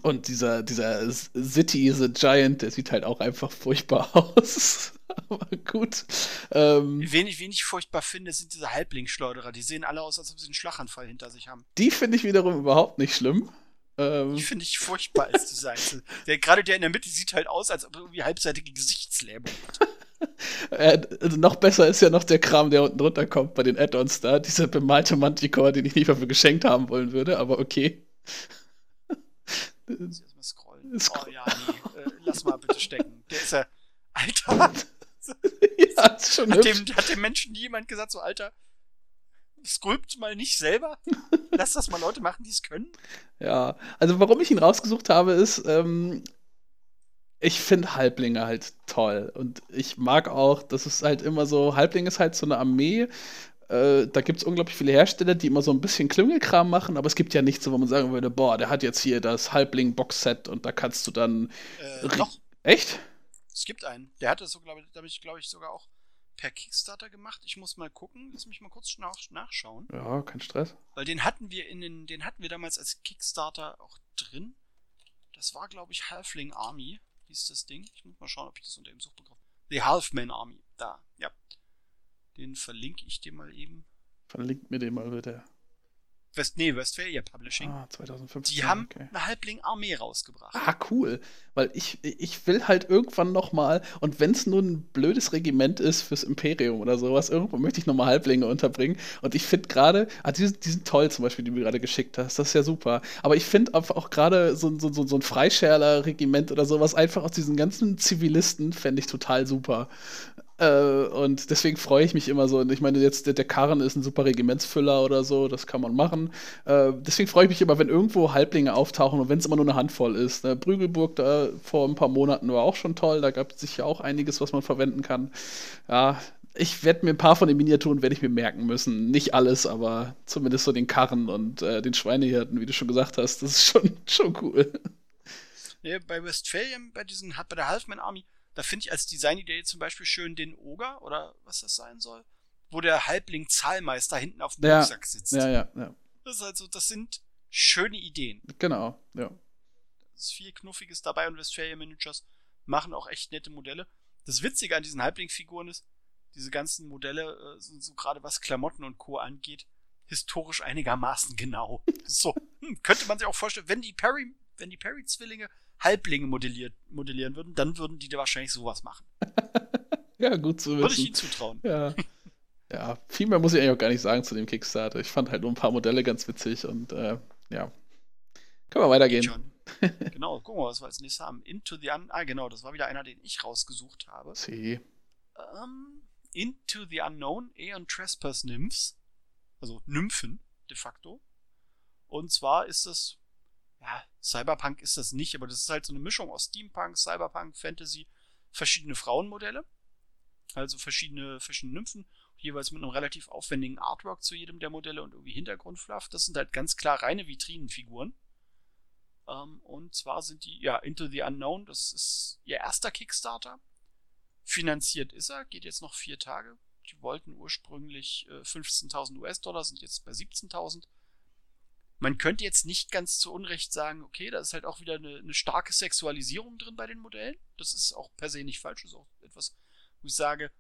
und dieser, dieser City the Giant, der sieht halt auch einfach furchtbar aus. Aber gut. Ähm, wen, ich, wen ich furchtbar finde, sind diese Halblingsschleuderer. Die sehen alle aus, als ob sie einen Schlaganfall hinter sich haben. Die finde ich wiederum überhaupt nicht schlimm. Ähm, die finde ich furchtbar als Design. der, gerade der in der Mitte sieht halt aus, als ob er irgendwie halbseitige Gesichtslähmung hat. äh, also noch besser ist ja noch der Kram, der unten runterkommt bei den Add-ons da. Dieser bemalte Manticore, den ich nicht mal für geschenkt haben wollen würde, aber okay. Muss erstmal scrollen. Oh ja, nee, äh, lass mal bitte stecken. Der ist ja. Alter! ja, ist schon hat, dem, hat dem Menschen nie jemand gesagt, so, Alter, sculpt mal nicht selber? Lass das mal Leute machen, die es können? Ja, also warum ich ihn rausgesucht habe, ist, ähm, ich finde Halblinge halt toll. Und ich mag auch, dass es halt immer so, Halbling ist halt so eine Armee. Äh, da gibt es unglaublich viele Hersteller, die immer so ein bisschen Klüngelkram machen, aber es gibt ja nichts, wo man sagen würde, boah, der hat jetzt hier das Halbling-Box-Set und da kannst du dann. Äh, doch. Echt? Es gibt einen. Der hat das so, glaube ich, glaube ich, sogar auch per Kickstarter gemacht. Ich muss mal gucken. Lass mich mal kurz nach, nachschauen. Ja, kein Stress. Weil den hatten wir in den, den hatten wir damals als Kickstarter auch drin. Das war, glaube ich, Halfling Army hieß das Ding. Ich muss mal schauen, ob ich das unter dem Suchbegriff. The Halfman Army. Da, ja. Den verlinke ich dir mal eben. Verlinkt mir den mal bitte. West, nee, Westphalia Publishing. Ah, 2015. Die haben okay. eine Halbling-Armee rausgebracht. Ah, cool. Weil ich, ich will halt irgendwann nochmal, und wenn es nur ein blödes Regiment ist fürs Imperium oder sowas, irgendwo möchte ich nochmal Halblinge unterbringen. Und ich finde gerade, ah, die, die, sind toll zum Beispiel, die du mir gerade geschickt hast. Das ist ja super. Aber ich finde auch gerade so, so, so, so ein Freischärler-Regiment oder sowas einfach aus diesen ganzen Zivilisten fände ich total super. Äh, und deswegen freue ich mich immer so. Ich meine, jetzt der, der Karren ist ein super Regimentsfüller oder so, das kann man machen. Äh, deswegen freue ich mich immer, wenn irgendwo Halblinge auftauchen und wenn es immer nur eine Handvoll ist. Ne? Brügelburg da vor ein paar Monaten war auch schon toll, da gab es sicher auch einiges, was man verwenden kann. Ja, ich werde mir ein paar von den Miniaturen werde ich mir merken müssen. Nicht alles, aber zumindest so den Karren und äh, den Schweinehirten, wie du schon gesagt hast, das ist schon, schon cool. Ja, bei Westphalian, bei diesen, bei der Halfman Army, da finde ich als Designidee zum Beispiel schön den Oger oder was das sein soll, wo der Halbling Zahlmeister hinten auf dem ja, Rucksack sitzt. Ja, ja, ja. Das ist also, das sind schöne Ideen. Genau, ja. Es ist viel Knuffiges dabei und Westphalia Miniatures machen auch echt nette Modelle. Das Witzige an diesen Halbling-Figuren ist, diese ganzen Modelle äh, sind so gerade was Klamotten und Co. angeht, historisch einigermaßen genau. so, hm, könnte man sich auch vorstellen, wenn die Perry, wenn die Perry-Zwillinge Halblinge modelliert, modellieren würden, dann würden die da wahrscheinlich sowas machen. ja, gut zu wissen. Würde ich ihnen zutrauen. Ja. Ja, viel mehr muss ich eigentlich auch gar nicht sagen zu dem Kickstarter. Ich fand halt nur ein paar Modelle ganz witzig und äh, ja. Können wir weitergehen. genau, gucken wir, was wir als nächstes haben. Into the Un Ah, genau, das war wieder einer, den ich rausgesucht habe. See. Um, Into the Unknown Aeon Trespass Nymphs. Also Nymphen, de facto. Und zwar ist das ja, Cyberpunk ist das nicht, aber das ist halt so eine Mischung aus Steampunk, Cyberpunk, Fantasy, verschiedene Frauenmodelle. Also verschiedene, verschiedene Nymphen, jeweils mit einem relativ aufwendigen Artwork zu jedem der Modelle und irgendwie Hintergrundfluff. Das sind halt ganz klar reine Vitrinenfiguren. Ähm, und zwar sind die, ja, Into the Unknown, das ist ihr erster Kickstarter. Finanziert ist er, geht jetzt noch vier Tage. Die wollten ursprünglich äh, 15.000 US-Dollar, sind jetzt bei 17.000. Man könnte jetzt nicht ganz zu Unrecht sagen, okay, da ist halt auch wieder eine, eine, starke Sexualisierung drin bei den Modellen. Das ist auch per se nicht falsch, das ist auch etwas, wo ich sage,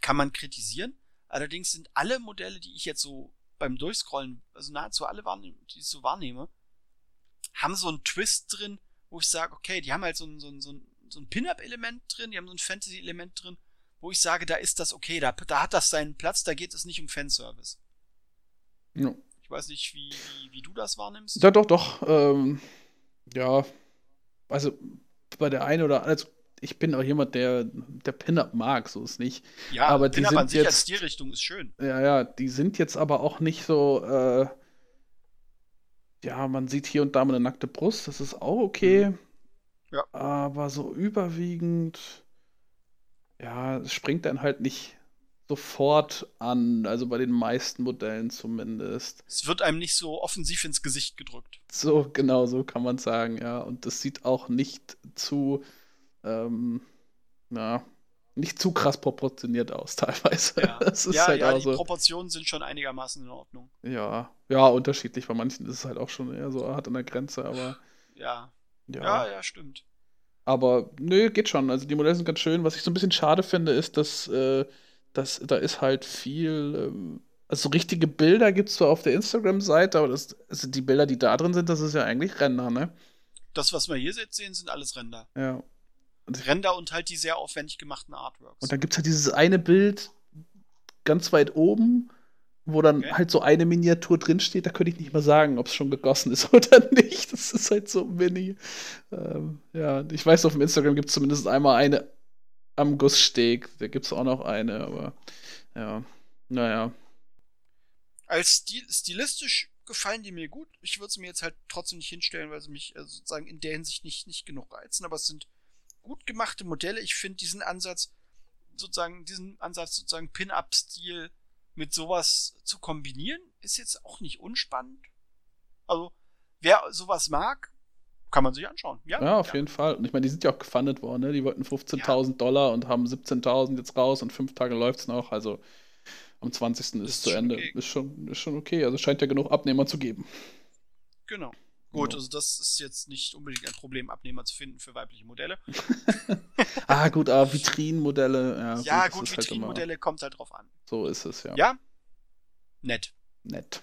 kann man kritisieren. Allerdings sind alle Modelle, die ich jetzt so beim Durchscrollen, also nahezu alle, die ich so wahrnehme, haben so einen Twist drin, wo ich sage, okay, die haben halt so ein, so ein, so ein, so ein Pin-Up-Element drin, die haben so ein Fantasy-Element drin, wo ich sage, da ist das okay, da, da hat das seinen Platz, da geht es nicht um Fanservice. Ja. Ich weiß nicht, wie, wie, wie du das wahrnimmst. Ja, doch, doch. Ähm, ja, also bei der einen oder also ich bin auch jemand, der, der Pin-Up mag, so ist nicht. Ja, aber Pin-Up an sich jetzt, als Stilrichtung ist schön. Ja, ja, die sind jetzt aber auch nicht so, äh, ja, man sieht hier und da mal eine nackte Brust, das ist auch okay. Mhm. Ja. Aber so überwiegend, ja, es springt dann halt nicht sofort an, also bei den meisten Modellen zumindest. Es wird einem nicht so offensiv ins Gesicht gedrückt. So, genau, so kann man sagen, ja. Und das sieht auch nicht zu, ähm, na, nicht zu krass proportioniert aus, teilweise. Ja, das ist ja, halt ja auch die. Proportionen sind schon einigermaßen in Ordnung. Ja, ja, unterschiedlich. Bei manchen ist es halt auch schon eher so hart an der Grenze, aber Ja, ja. ja, ja, stimmt. Aber nö, geht schon. Also die Modelle sind ganz schön. Was ich so ein bisschen schade finde, ist, dass, äh, dass da ist halt viel. Ähm, also so richtige Bilder gibt es zwar auf der Instagram-Seite, aber das, also die Bilder, die da drin sind, das ist ja eigentlich Render, ne? Das, was wir hier jetzt sehen, sind alles Render. Ja. Render und halt die sehr aufwendig gemachten Artworks. Und dann gibt es halt dieses eine Bild ganz weit oben, wo dann Okay. halt so eine Miniatur drinsteht. Da könnte ich nicht mal sagen, ob es schon gegossen ist oder nicht. Das ist halt so mini. Ähm, ja, ich weiß, auf dem Instagram gibt es zumindest einmal eine am Gusssteg. Da gibt es auch noch eine, aber ja, naja. Als stil stilistisch gefallen die mir gut. Ich würde sie mir jetzt halt trotzdem nicht hinstellen, weil sie mich äh, sozusagen in der Hinsicht nicht, nicht genug reizen. Aber es sind gut gemachte Modelle. Ich finde diesen Ansatz, sozusagen, diesen Ansatz, sozusagen Pin-Up-Stil mit sowas zu kombinieren, ist jetzt auch nicht unspannend. Also, wer sowas mag, kann man sich anschauen. Ja, Ja, auf jeden Fall. Und ich meine, die sind ja auch gefundet worden, ne? Die wollten 15.000 Dollar und haben 17.000 jetzt raus und fünf Tage läuft's noch. Also am 20. ist, Ist zu Ende. okay. Ist, schon, ist schon okay. Also scheint ja genug Abnehmer zu geben. Genau. Gut, Ja. also das ist jetzt nicht unbedingt ein Problem, Abnehmer zu finden für weibliche Modelle. Ah, gut, aber Vitrinenmodelle. Ja, Ja, das gut, ist halt Vitrinenmodelle kommt halt drauf an. So ist es, ja. Ja? Nett. Nett.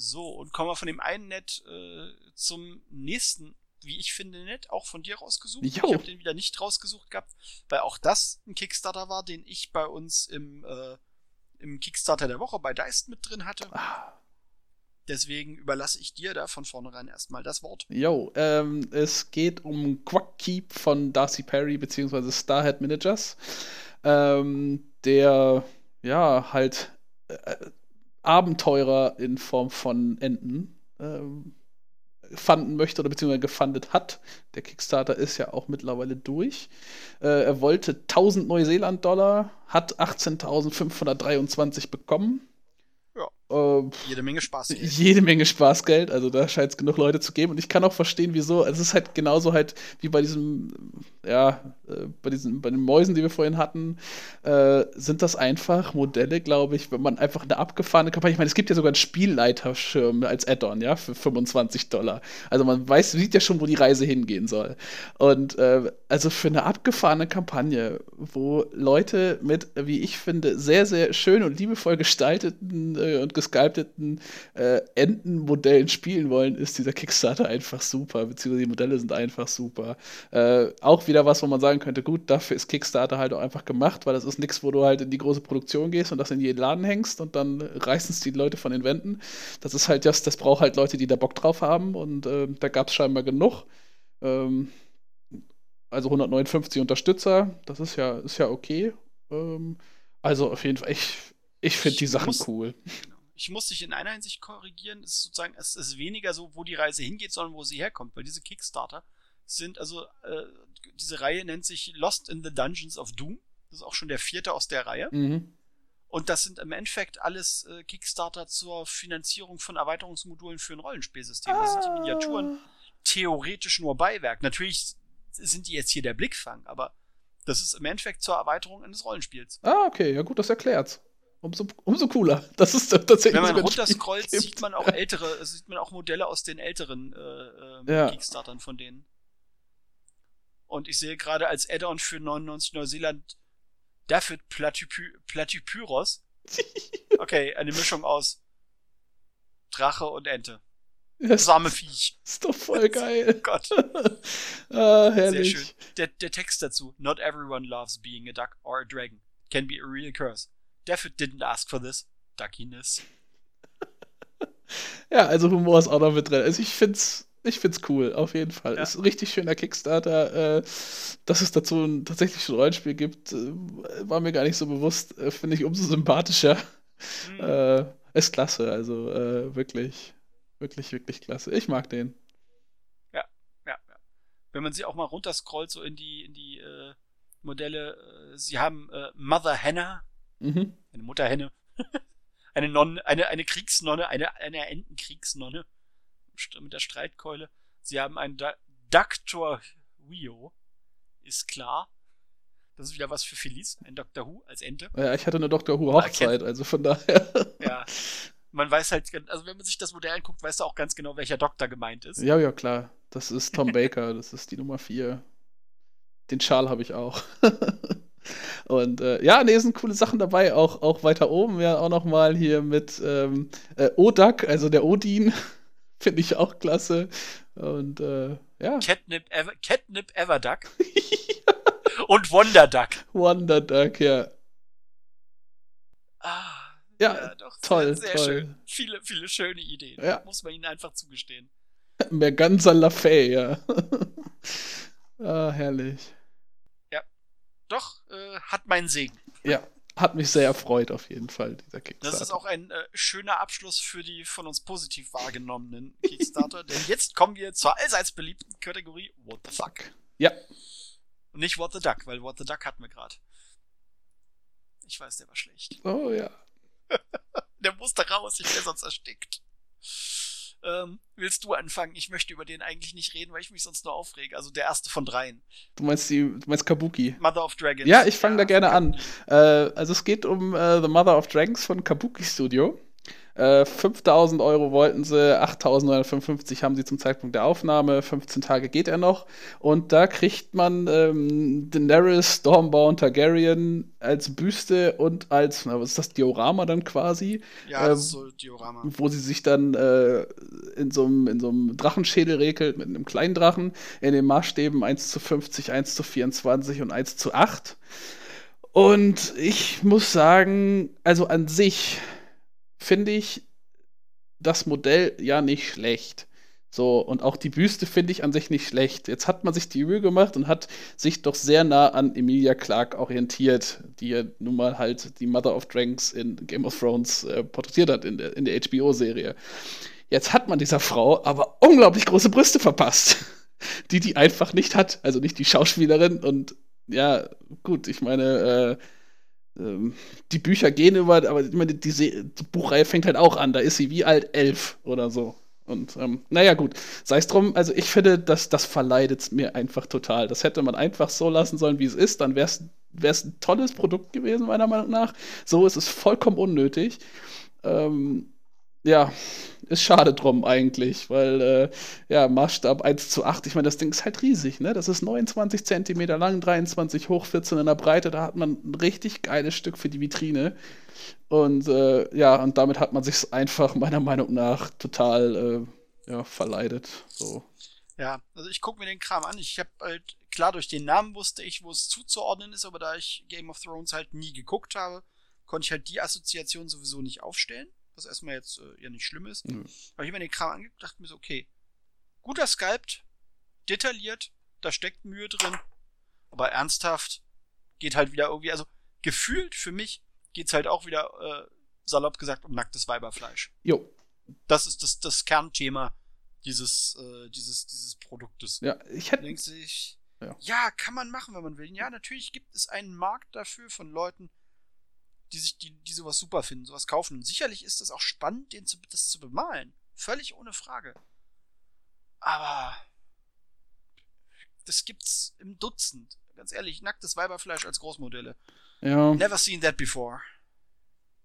So, und kommen wir von dem einen Nett äh, zum nächsten, wie ich finde, Nett, auch von dir rausgesucht. Jo. Ich habe den wieder nicht rausgesucht gehabt, weil auch das ein Kickstarter war, den ich bei uns im, äh, im Kickstarter der Woche bei Deist mit drin hatte. Ah. Deswegen überlasse ich dir da von vornherein erstmal das Wort. Jo, ähm, es geht um Quack Keep von Darcy Perry beziehungsweise Starhead Managers, ähm, der ja halt äh, Abenteurer in Form von Enten ähm, fanden möchte oder beziehungsweise gefundet hat. Der Kickstarter ist ja auch mittlerweile durch. Äh, er wollte 1000 Neuseeland-Dollar, hat 18.523 bekommen. Äh, Jede Menge Spaß. hier. jede Menge Spaßgeld, also da scheint es genug Leute zu geben und ich kann auch verstehen, wieso. Also es ist halt genauso halt wie bei diesem, ja, äh, bei diesen, bei den Mäusen, die wir vorhin hatten, äh, sind das einfach Modelle, glaube ich, wenn man einfach eine abgefahrene Kampagne, ich meine, es gibt ja sogar einen Spielleiterschirm als Add-on, ja, für 25 Dollar. Also man weiß, sieht ja schon, wo die Reise hingehen soll. Und äh, also für eine abgefahrene Kampagne, wo Leute mit, wie ich finde, sehr, sehr schön und liebevoll gestalteten äh, und gesculpteten äh, Entenmodellen spielen wollen, ist dieser Kickstarter einfach super, beziehungsweise die Modelle sind einfach super. Äh, auch wieder was, wo man sagen könnte, gut, dafür ist Kickstarter halt auch einfach gemacht, weil das ist nichts, wo du halt in die große Produktion gehst und das in jeden Laden hängst und dann reißen es die Leute von den Wänden. Das ist halt das, das braucht halt Leute, die da Bock drauf haben und äh, da gab es scheinbar genug. Ähm, also 159 Unterstützer, das ist ja, ist ja okay. Ähm, also auf jeden Fall, ich, ich finde die Sachen cool. Ich muss dich in einer Hinsicht korrigieren. Es ist sozusagen, es ist weniger so, wo die Reise hingeht, sondern wo sie herkommt. Weil diese Kickstarter sind, also, äh, diese Reihe nennt sich Lost in the Dungeons of Doom. Das ist auch schon der vierte aus der Reihe. Mhm. Und das sind im Endeffekt alles äh, Kickstarter zur Finanzierung von Erweiterungsmodulen für ein Rollenspielsystem. Das sind die Miniaturen theoretisch nur Beiwerk. Natürlich sind die jetzt hier der Blickfang, aber das ist im Endeffekt zur Erweiterung eines Rollenspiels. Ah, okay, ja gut, das erklärt's. Umso, umso cooler. Das ist tatsächlich Wenn man Spiel runterscrollt, sieht man auch ältere, sieht man auch Modelle aus den älteren äh, ähm, Ja. Kickstartern von denen. Und ich sehe gerade als Add-on für 99 Neuseeland David Platypy Platypyros. Okay, eine Mischung aus Drache und Ente. Das Same Viech. ist doch voll geil. Gott, ah, sehr herrlich. schön. Der, der Text dazu. Not everyone loves being a duck or a dragon. Can be a real curse. David didn't ask for this. Duckiness. Ja, also Humor ist auch noch mit drin. Also ich find's, ich find's cool, auf jeden Fall. Ja. Ist ein richtig schöner Kickstarter. Äh, dass es dazu ein tatsächlich ein Rollenspiel gibt, äh, war mir gar nicht so bewusst. Äh, Finde ich umso sympathischer. Hm. Äh, ist klasse, also äh, wirklich, wirklich, wirklich klasse. Ich mag den. Ja, ja. Wenn man sie auch mal runterscrollt, so in die, in die äh, Modelle, sie haben Mother Hannah, Mhm. Eine Mutterhenne, eine Nonne, eine, eine Kriegsnonne, eine, eine Entenkriegsnonne mit der Streitkeule. Sie haben einen da Dr. Wio, ist klar. Das ist wieder was für Felice, ein Doctor Who als Ente. Ja, ich hatte eine Doctor Who Hochzeit, also von daher. Ja. Man weiß halt, also wenn man sich das Modell anguckt, weiß du auch ganz genau, welcher Doktor gemeint ist. Ja, ja, klar. Das ist Tom Baker, das ist die Nummer 4. Den Schal habe ich auch. Und äh, ja, nee, sind coole Sachen dabei. Auch, auch weiter oben, ja, auch nochmal hier mit ähm, äh, Odak, also der Odin. Finde ich auch klasse. Und äh, ja. Catnip, Ever, Catnip Everduck. Und Wonder Duck. Wonder Duck, ja. Ah, ja, ja doch, toll, sehr, sehr toll. schön. Viele, viele schöne Ideen. Ja. Muss man ihnen einfach zugestehen. Mehr ganz à la Fee, ja. ah, herrlich. Doch, äh, hat meinen Segen. Ja, hat mich sehr erfreut auf jeden Fall, dieser Kickstarter. Das ist auch ein äh, schöner Abschluss für die von uns positiv wahrgenommenen Kickstarter, denn jetzt kommen wir zur allseits beliebten Kategorie What the fuck. Ja. Und nicht What the Duck, weil What the Duck hatten wir gerade. Ich weiß, der war schlecht. Oh ja. der musste raus, ich wäre sonst erstickt. Ähm, willst du anfangen? Ich möchte über den eigentlich nicht reden, weil ich mich sonst nur aufrege. Also der erste von dreien. Du meinst die, du meinst Kabuki? Mother of Dragons. Ja, ich fange ja, da gerne an. Äh, also es geht um äh, The Mother of Dragons von Kabuki Studio. Äh, 5000 Euro wollten sie, 8955 haben sie zum Zeitpunkt der Aufnahme, 15 Tage geht er noch. Und da kriegt man ähm, Daenerys Stormborn Targaryen als Büste und als, na, was ist das, Diorama dann quasi? Ja, das ist so Diorama. Wo sie sich dann äh, in so einem Drachenschädel regelt mit einem kleinen Drachen in den Maßstäben 1 zu 50, 1 zu 24 und 1 zu 8. Und ich muss sagen, also an sich finde ich das Modell ja nicht schlecht. So, und auch die Büste finde ich an sich nicht schlecht. Jetzt hat man sich die Mühe gemacht und hat sich doch sehr nah an Emilia Clarke orientiert, die ja nun mal halt die Mother of Dragons in Game of Thrones äh, porträtiert hat in der, in der HBO-Serie. Jetzt hat man dieser Frau aber unglaublich große Brüste verpasst, die die einfach nicht hat. Also nicht die Schauspielerin und ja, gut, ich meine, äh, die Bücher gehen über, aber ich meine, die, die, Buchreihe fängt halt auch an. Da ist sie wie alt elf oder so. Und ähm, naja, gut, sei es drum, also ich finde, dass das verleidet mir einfach total. Das hätte man einfach so lassen sollen, wie es ist, dann wäre es ein tolles Produkt gewesen, meiner Meinung nach. So ist es vollkommen unnötig. Ähm, ja, ist schade drum eigentlich, weil, äh, ja, Maßstab 1 zu 8, ich meine, das Ding ist halt riesig, ne? Das ist 29 Zentimeter lang, 23 hoch, 14 in der Breite, da hat man ein richtig geiles Stück für die Vitrine. Und äh, ja, und damit hat man sich einfach meiner Meinung nach total äh, ja, verleidet. So. Ja, also ich gucke mir den Kram an. Ich habe halt, klar, durch den Namen wusste ich, wo es zuzuordnen ist, aber da ich Game of Thrones halt nie geguckt habe, konnte ich halt die Assoziation sowieso nicht aufstellen was erstmal jetzt äh, ja nicht schlimm ist. Mhm. Aber ich habe mir den Kram angeguckt, dachte mir so, okay, guter Sculpt, detailliert, da steckt Mühe drin, aber ernsthaft geht halt wieder irgendwie, also gefühlt für mich geht's halt auch wieder, äh, salopp gesagt, um nacktes Weiberfleisch. Jo. Das ist das, das Kernthema dieses, äh, dieses, dieses Produktes. Ja, ich hätte. Denkst du, ich, ja. ja, kann man machen, wenn man will. Ja, natürlich gibt es einen Markt dafür von Leuten, die sich, die, die sowas super finden, sowas kaufen. Und sicherlich ist das auch spannend, den zu, das zu bemalen. Völlig ohne Frage. Aber das gibt's im Dutzend. Ganz ehrlich, nacktes Weiberfleisch als Großmodelle. Ja. Never seen that before.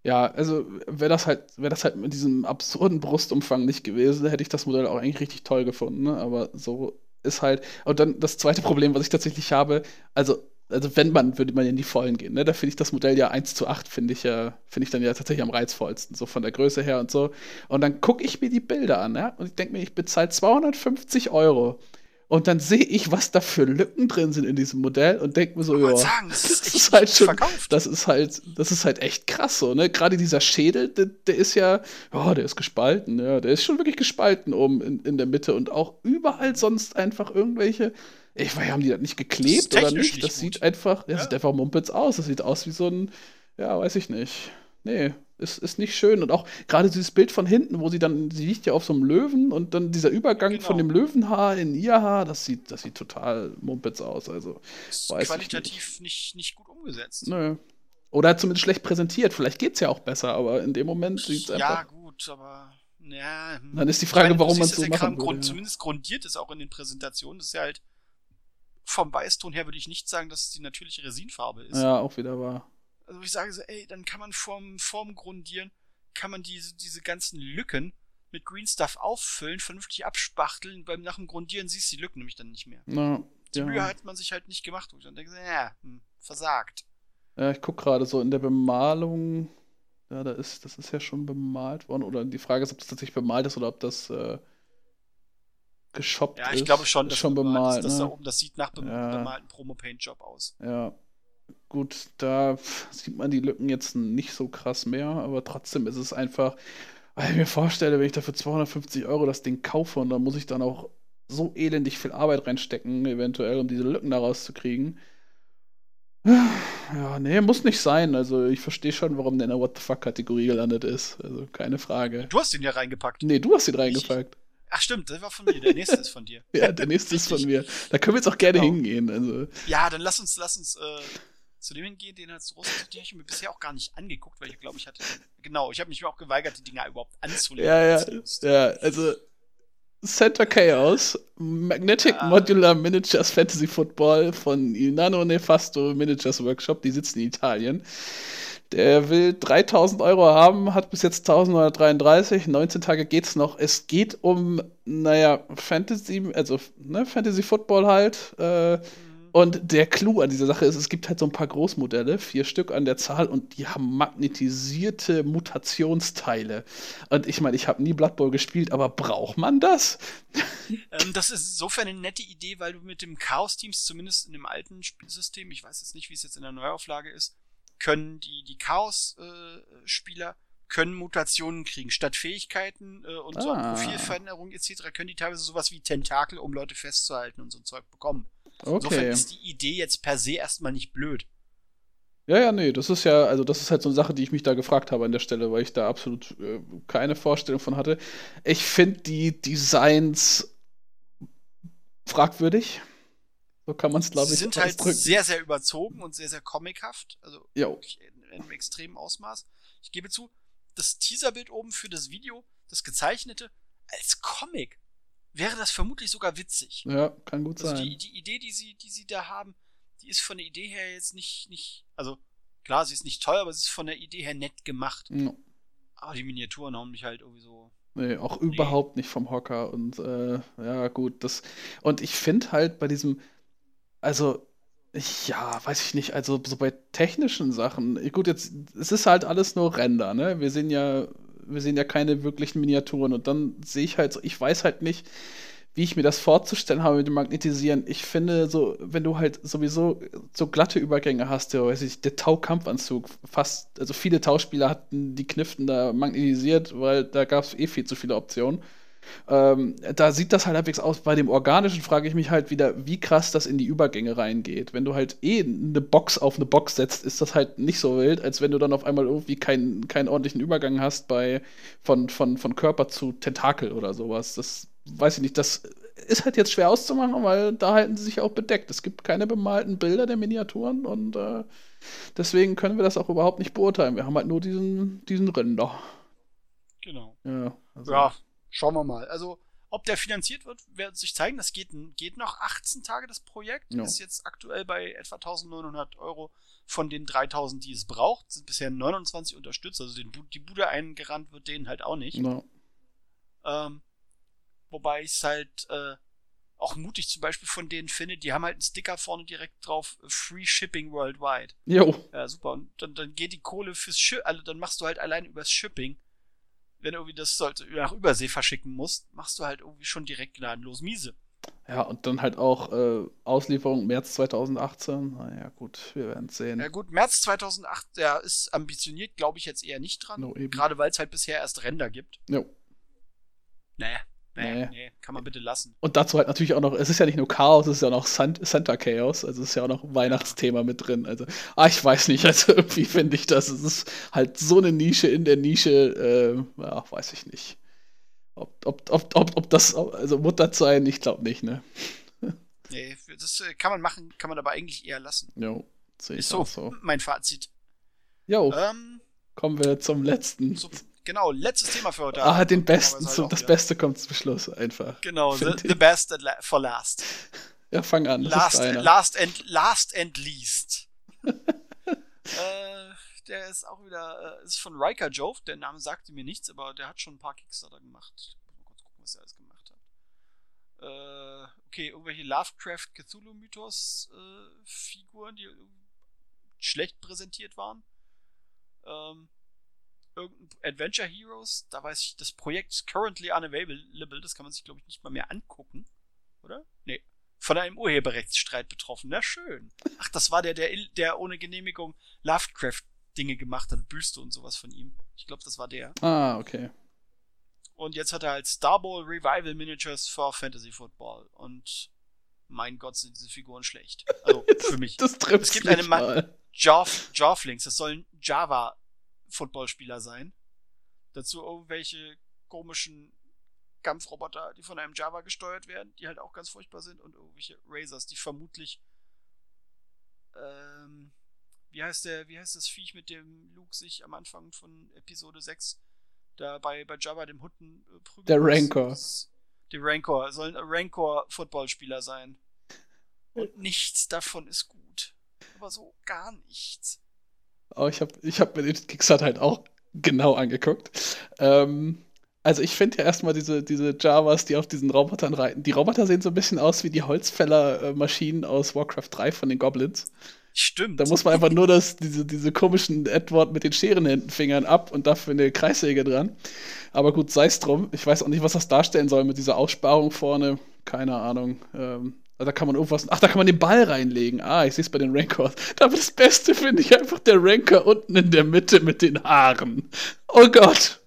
Ja, also wäre das halt, wäre das halt mit diesem absurden Brustumfang nicht gewesen, hätte ich das Modell auch eigentlich richtig toll gefunden, ne? Aber so ist halt. Und dann das zweite Problem, was ich tatsächlich habe, also also wenn man, würde man in die Vollen gehen. Ne? Da finde ich das Modell ja 1 zu 8, finde ich ja, finde ich dann ja tatsächlich am reizvollsten, so von der Größe her und so. Und dann gucke ich mir die Bilder an, ja? Und ich denke mir, ich bezahle 250 Euro. Und dann sehe ich, was da für Lücken drin sind in diesem Modell und denke mir so, ja, das, ist halt schon, verkauft. das ist halt, das ist halt echt krass so, ne? Gerade dieser Schädel, der, der, ist ja, ja, der ist gespalten, ja, der ist schon wirklich gespalten oben in, in der Mitte und auch überall sonst einfach irgendwelche ich weiß, haben die das nicht geklebt das oder nicht? Das sieht einfach, ja, ja. sieht einfach mumpitz aus. Das sieht aus wie so ein, ja, weiß ich nicht. Nee, ist, ist nicht schön. Und auch gerade dieses Bild von hinten, wo sie dann, sie liegt ja auf so einem Löwen und dann dieser Übergang genau. von dem Löwenhaar in ihr Haar, das sieht, das sieht total mumpitz aus. Also, ist qualitativ nicht. nicht. Nicht, gut umgesetzt. Nö. Oder zumindest schlecht präsentiert. Vielleicht geht es ja auch besser, aber in dem Moment sieht es einfach. Ja, gut, aber. Ja, dann ist die Frage, meine, warum man es so machen Grund, ja. Zumindest grundiert ist auch in den Präsentationen. Das ist ja halt vom Weißton her würde ich nicht sagen, dass es die natürliche Resinfarbe ist. Ja, auch wieder wahr. Also ich sage so, ey, dann kann man vorm, vorm Grundieren, kann man diese, diese ganzen Lücken mit Green Stuff auffüllen, vernünftig abspachteln. Beim nach dem Grundieren siehst du die Lücken nämlich dann nicht mehr. Ja, Die ja. Mühe hat man sich halt nicht gemacht. Und dann denke ich, ja, hm, versagt. Ja, ich gucke gerade so in der Bemalung. Ja, da ist, das ist ja schon bemalt worden. Oder die Frage ist, ob das tatsächlich bemalt ist oder ob das äh, geshoppt Ja, ist. ich glaube schon, ist dass schon bemalt ist. Das, da ne? oben, das sieht nach bem Ja. bemalten Promo-Paint-Job aus. Ja, gut, da sieht man die Lücken jetzt nicht so krass mehr, aber trotzdem ist es einfach, weil ich mir vorstelle, wenn ich dafür 250 Euro das Ding kaufe und dann muss ich dann auch so elendig viel Arbeit reinstecken, eventuell, um diese Lücken da rauszukriegen. Ja, nee, muss nicht sein. Also ich verstehe schon, warum der in der What the fuck-Kategorie gelandet ist. Also keine Frage. Du hast den ja reingepackt. Nee, du hast ihn reingepackt. Ach stimmt, das war von mir. Der nächste ist von dir. Ja, der nächste ist von mir. Da können wir jetzt auch gerne Genau. hingehen. Also, Ja, dann lass uns, lass uns äh, zu dem hingehen, den hast du Den habe ich mir bisher auch gar nicht angeguckt, weil ich glaube, ich hatte. Genau, ich habe mich auch geweigert, die Dinger überhaupt anzulegen. Ja, ja, als ja, also Center Chaos, Magnetic Ja. Modular Miniatures Fantasy Football von Il Nano Nefasto Miniatures Workshop, die sitzen in Italien. Der will 3000 Euro haben, hat bis jetzt 1933, 19 Tage geht's noch. Es geht um, naja, Fantasy, also ne, Fantasy Football halt. Äh, und der Clou an dieser Sache ist, es gibt halt so ein paar Großmodelle, vier Stück an der Zahl, und die haben magnetisierte Mutationsteile. Und ich meine, ich habe nie Blood Bowl gespielt, aber braucht man das? Ähm, das ist insofern eine nette Idee, weil du mit dem Chaos-Teams, zumindest in dem alten Spielsystem, ich weiß jetzt nicht, wie es jetzt in der Neuauflage ist, können die, die Chaos-Spieler können Mutationen kriegen. Statt Fähigkeiten äh, und so Ah. Profilveränderungen etc. können die teilweise sowas wie Tentakel, um Leute festzuhalten und so ein Zeug bekommen. Insofern Okay. ist die Idee jetzt per se erstmal nicht blöd. Ja, ja, nee, das ist ja, also das ist halt so eine Sache, die ich mich da gefragt habe an der Stelle, weil ich da absolut äh, keine Vorstellung von hatte. Ich finde die Designs fragwürdig. So kann man es, glaube Sie ich, sind halt sehr, sehr überzogen und sehr, sehr comichaft. Also in, in einem extremen Ausmaß. Ich gebe zu, das Teaserbild oben für das Video, das gezeichnete, als Comic wäre das vermutlich sogar witzig. Ja, kann gut Also sein. die, die Idee, die sie, die sie da haben, die ist von der Idee her jetzt nicht, nicht, also klar, sie ist nicht teuer, aber sie ist von der Idee her nett gemacht. Ja. Aber die Miniaturen hauen mich halt irgendwie so. Nee, auch überhaupt nicht vom Hocker. Und äh, ja, gut, das. Und ich finde halt bei diesem, also, ja, weiß ich nicht, also so bei technischen Sachen, gut, jetzt, es ist halt alles nur Render, ne? Wir sehen ja, wir sehen ja keine wirklichen Miniaturen und dann sehe ich halt ich weiß halt nicht, wie ich mir das vorzustellen habe mit dem Magnetisieren. Ich finde, so, wenn du halt sowieso so glatte Übergänge hast, ja, weiß ich, der Tau-Kampfanzug, fast, also viele Tauspieler hatten die Kniften da magnetisiert, weil da gab es eh viel zu viele Optionen. Ähm, da sieht das halt halbwegs aus. Bei dem Organischen frage ich mich halt wieder, wie krass das in die Übergänge reingeht. Wenn du halt eh eine Box auf eine Box setzt, ist das halt nicht so wild, als wenn du dann auf einmal irgendwie keinen, keinen ordentlichen Übergang hast bei von, von, von Körper zu Tentakel oder sowas. Das weiß ich nicht. Das ist halt jetzt schwer auszumachen, weil da halten sie sich auch bedeckt. Es gibt keine bemalten Bilder der Miniaturen und äh, deswegen können wir das auch überhaupt nicht beurteilen. Wir haben halt nur diesen, diesen Render. Genau. Ja, also, Ja, schauen wir mal. Also, ob der finanziert wird, wird sich zeigen. Das geht, geht noch 18 Tage, das Projekt. Ja. Ist jetzt aktuell bei etwa 1900 Euro von den 3000, die es braucht. Sind bisher 29 unterstützt. Also den, die Bude eingerannt wird denen halt auch nicht. ja. Ähm, wobei ich es halt äh, auch mutig zum Beispiel von denen finde, die haben halt einen Sticker vorne direkt drauf, äh, Free Shipping Worldwide. Jo. Ja, super. Und dann, dann geht die Kohle fürs Schiff, also dann machst du halt allein übers Shipping. Wenn du irgendwie das sollte, nach Übersee verschicken musst, machst du halt irgendwie schon direkt gnadenlos miese. Ja, und dann halt auch äh, Auslieferung März 2018. Naja, gut, wir werden es sehen. Ja gut, März 2008, der ist ambitioniert, glaube ich jetzt eher nicht dran. No. Gerade weil es halt bisher erst Ränder gibt. Jo. Naja, nee, Nee. nee, kann man bitte lassen. Und dazu halt natürlich auch noch, es ist ja nicht nur Chaos, es ist ja noch San Santa Chaos, also es ist ja auch noch Weihnachtsthema mit drin. Also, ah, ich weiß nicht, also irgendwie finde ich das, es ist halt so eine Nische in der Nische, äh, ja, weiß ich nicht. Ob, ob, ob, ob, ob das, also Mutter sein, ich glaube nicht, ne? Nee, das äh, kann man machen, kann man aber eigentlich eher lassen. Jo, sehe ich Ist so, auch so. mein Fazit. Jo, Ähm, kommen wir zum letzten. so, genau, letztes Thema für heute ah, den besten, halt das wieder. Beste kommt zum Schluss einfach. Genau, the, the best at la for last. Ja, fang an. Last, last, and, last and least. äh, der ist auch wieder, äh, ist von Riker Jove. Der Name sagte mir nichts, aber der hat schon ein paar Kickstarter gemacht. Mal kurz gucken, was er alles gemacht hat. Äh, okay, irgendwelche Lovecraft Cthulhu Mythos äh, Figuren, die schlecht präsentiert waren. Ähm, irgendein Adventure Heroes, da weiß ich, das Projekt ist currently unavailable, das kann man sich, glaube ich, nicht mal mehr angucken. Oder? Nee. Von einem Urheberrechtsstreit betroffen. Na schön. Ach, das war der, der, der ohne Genehmigung Lovecraft-Dinge gemacht hat, Büste und sowas von ihm. Ich glaube, das war der. Ah, okay. Und jetzt hat er halt Star Bowl Revival Miniatures for Fantasy Football. Und mein Gott, sind diese Figuren schlecht. Also für mich. das trifft es gibt eine mal. Jarf, Jarflings, das sollen Java Footballspieler sein. Dazu irgendwelche komischen Kampfroboter, die von einem Java gesteuert werden, die halt auch ganz furchtbar sind und irgendwelche Razors, die vermutlich ähm, wie heißt der, wie heißt das Viech, mit dem Luke sich am Anfang von Episode 6 da bei, bei Java dem Hunden äh, prügelt? Der Rancor. Der Rancor, sollen Rancor-Footballspieler sein. Und nichts davon ist gut. Aber so gar nichts. Oh, ich habe ich hab mir den Kickstarter halt auch genau angeguckt. Ähm, also ich finde ja erstmal diese, diese Javas, die auf diesen Robotern reiten. Die Roboter sehen so ein bisschen aus wie die Holzfäller-Maschinen aus Warcraft 3 von den Goblins. Stimmt. Da muss man einfach nur das, diese, diese komischen Edward mit den Scherenfingern ab und dafür eine Kreissäge dran. Aber gut, sei es drum. Ich weiß auch nicht, was das darstellen soll mit dieser Aussparung vorne. Keine Ahnung. Ähm, da kann man irgendwas. Ach, da kann man den Ball reinlegen. Ah, ich sehe es bei den Rancors. Aber das Beste finde ich einfach der Rancor unten in der Mitte mit den Haaren. Oh Gott.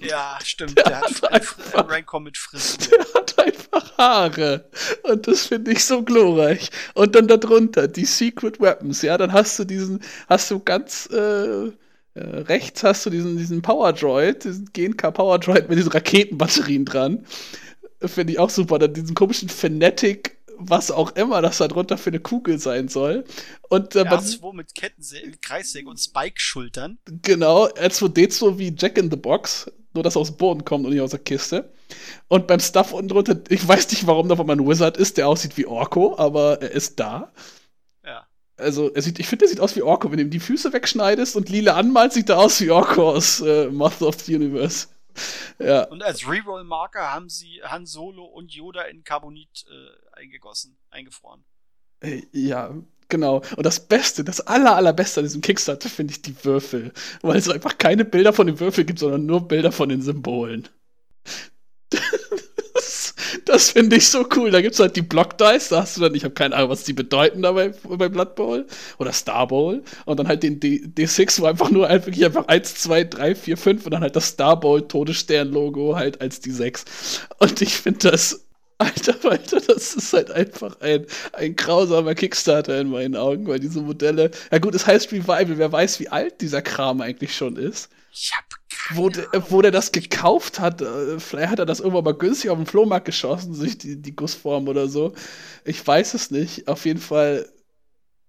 Ja, stimmt. Der, der hat, hat einfach, Rancor mit Frisur. Der hat einfach Haare. Und das finde ich so glorreich. Und dann darunter die Secret Weapons. Ja, dann hast du diesen, hast du ganz äh, äh, rechts hast du diesen, diesen Power Droid, diesen GNK Power Droid mit diesen Raketenbatterien dran. Finde ich auch super. Dann diesen komischen Fanatic was auch immer das da drunter für eine Kugel sein soll. Und äh, R2 mit Kettensäge, Kreissäge und Spike-Schultern. Genau, R2D2 wie Jack in the Box, nur dass er aus dem Boden kommt und nicht aus der Kiste. Und beim Stuff unten drunter, ich weiß nicht, warum da mal ein Wizard ist, der aussieht wie Orko, aber er ist da. Ja. Also, er sieht, ich finde, er sieht aus wie Orko. Wenn du ihm die Füße wegschneidest und lila anmalst, sieht er aus wie Orko aus äh, Master of the Universe. Ja. Und als Reroll-Marker haben sie Han Solo und Yoda in Carbonit äh, eingegossen, eingefroren. Äh, ja, genau. Und das Beste, das aller, allerbeste an diesem Kickstarter finde ich die Würfel. Weil es einfach keine Bilder von den Würfeln gibt, sondern nur Bilder von den Symbolen. Das finde ich so cool. Da gibt es halt die Block Dice, da hast du dann, ich habe keine Ahnung, was die bedeuten dabei bei Blood Bowl oder Star Bowl. Und dann halt den D D6, wo einfach nur halt wirklich einfach 1, 2, 3, 4, 5 und dann halt das Star Bowl Todesstern-Logo halt als die 6. Und ich finde das Alter, Alter, das ist halt einfach ein, ein grausamer Kickstarter in meinen Augen, weil diese Modelle. Ja gut, es heißt Revival, wer weiß, wie alt dieser Kram eigentlich schon ist. Ich hab wo, de, wo der das gekauft hat, äh, vielleicht hat er das irgendwann mal günstig auf dem Flohmarkt geschossen, sich die, die Gussform oder so. Ich weiß es nicht. Auf jeden Fall,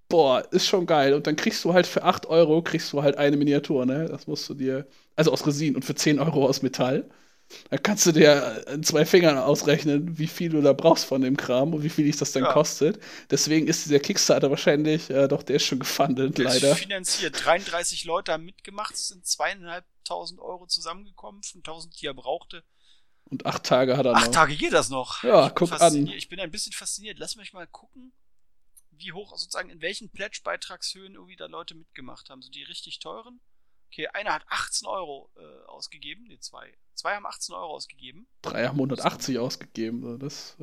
boah, ist schon geil. Und dann kriegst du halt für 8 Euro, kriegst du halt eine Miniatur, ne? Das musst du dir, also aus Resin und für 10 Euro aus Metall. Da kannst du dir in zwei Fingern ausrechnen, wie viel du da brauchst von dem Kram und wie viel dich das dann ja. kostet. Deswegen ist dieser Kickstarter wahrscheinlich, äh, doch, der ist schon gefundet, der leider. Ist finanziert. 33 Leute haben mitgemacht, es sind zweieinhalbtausend Euro zusammengekommen, von 1000, die er brauchte. Und acht Tage hat er noch. Acht Tage geht das noch. Ja, guck an. Ich bin ein bisschen fasziniert. Lass mich mal gucken, wie hoch, sozusagen, in welchen Pledge-Beitragshöhen irgendwie da Leute mitgemacht haben. So die richtig teuren. Okay, einer hat 18 Euro äh, ausgegeben, ne, zwei. Zwei haben 18 Euro ausgegeben. Drei haben 180 ausgegeben. Das,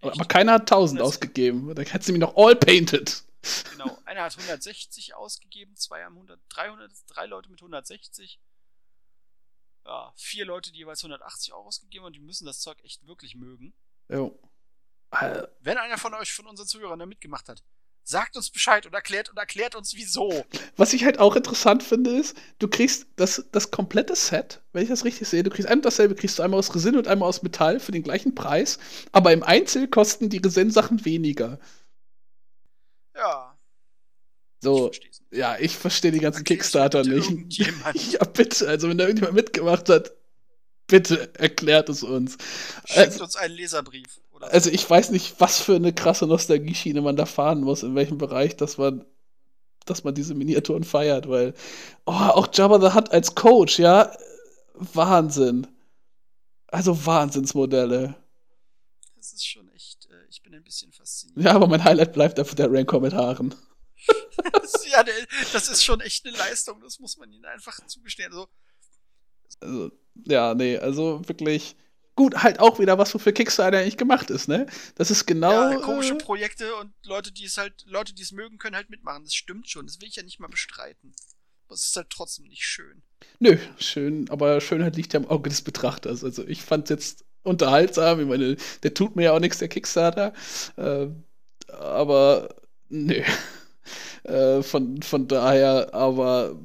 aber, aber keiner hat 1000 ausgegeben. Da hättest du mich noch all painted. Genau, einer hat 160 ausgegeben, zwei haben 100, 300, drei Leute mit 160. Ja, vier Leute, die jeweils 180 Euro ausgegeben und die müssen das Zeug echt wirklich mögen. Jo. Wenn einer von euch, von unseren Zuhörern da mitgemacht hat, Sagt uns Bescheid und erklärt und erklärt uns wieso. Was ich halt auch interessant finde, ist, du kriegst das, das komplette Set, wenn ich das richtig sehe, du kriegst ein und dasselbe, kriegst du einmal aus Resin und einmal aus Metall für den gleichen Preis, aber im Einzel kosten die Resin-Sachen weniger. Ja. So, ich ja, ich verstehe die ganzen Kickstarter nicht. ja, bitte, also wenn da irgendjemand mitgemacht hat, bitte erklärt es uns. Schickt also, uns einen Leserbrief. Also ich weiß nicht, was für eine krasse Nostalgie-Schiene man da fahren muss, in welchem Bereich, dass man, dass man diese Miniaturen feiert, weil oh, auch Jabba the Hutt als Coach, ja, Wahnsinn. Also Wahnsinnsmodelle. Das ist schon echt, äh, ich bin ein bisschen fasziniert. Ja, aber mein Highlight bleibt einfach der Rancor mit Haaren. ja, das ist schon echt eine Leistung, das muss man ihnen einfach zugestehen. Also, Also, ja, nee, also wirklich gut, halt auch wieder, was so für Kickstarter eigentlich gemacht ist, ne? Das ist genau. ja, komische äh, Projekte und Leute, die es halt, Leute, die es mögen, können halt mitmachen. Das stimmt schon, das will ich ja nicht mal bestreiten. Aber es ist halt trotzdem nicht schön. Nö, schön, aber Schönheit liegt ja im Auge des Betrachters. Also ich fand jetzt unterhaltsam. Ich meine, der tut mir ja auch nichts, der Kickstarter. Äh, aber nö. Äh, von, von daher, aber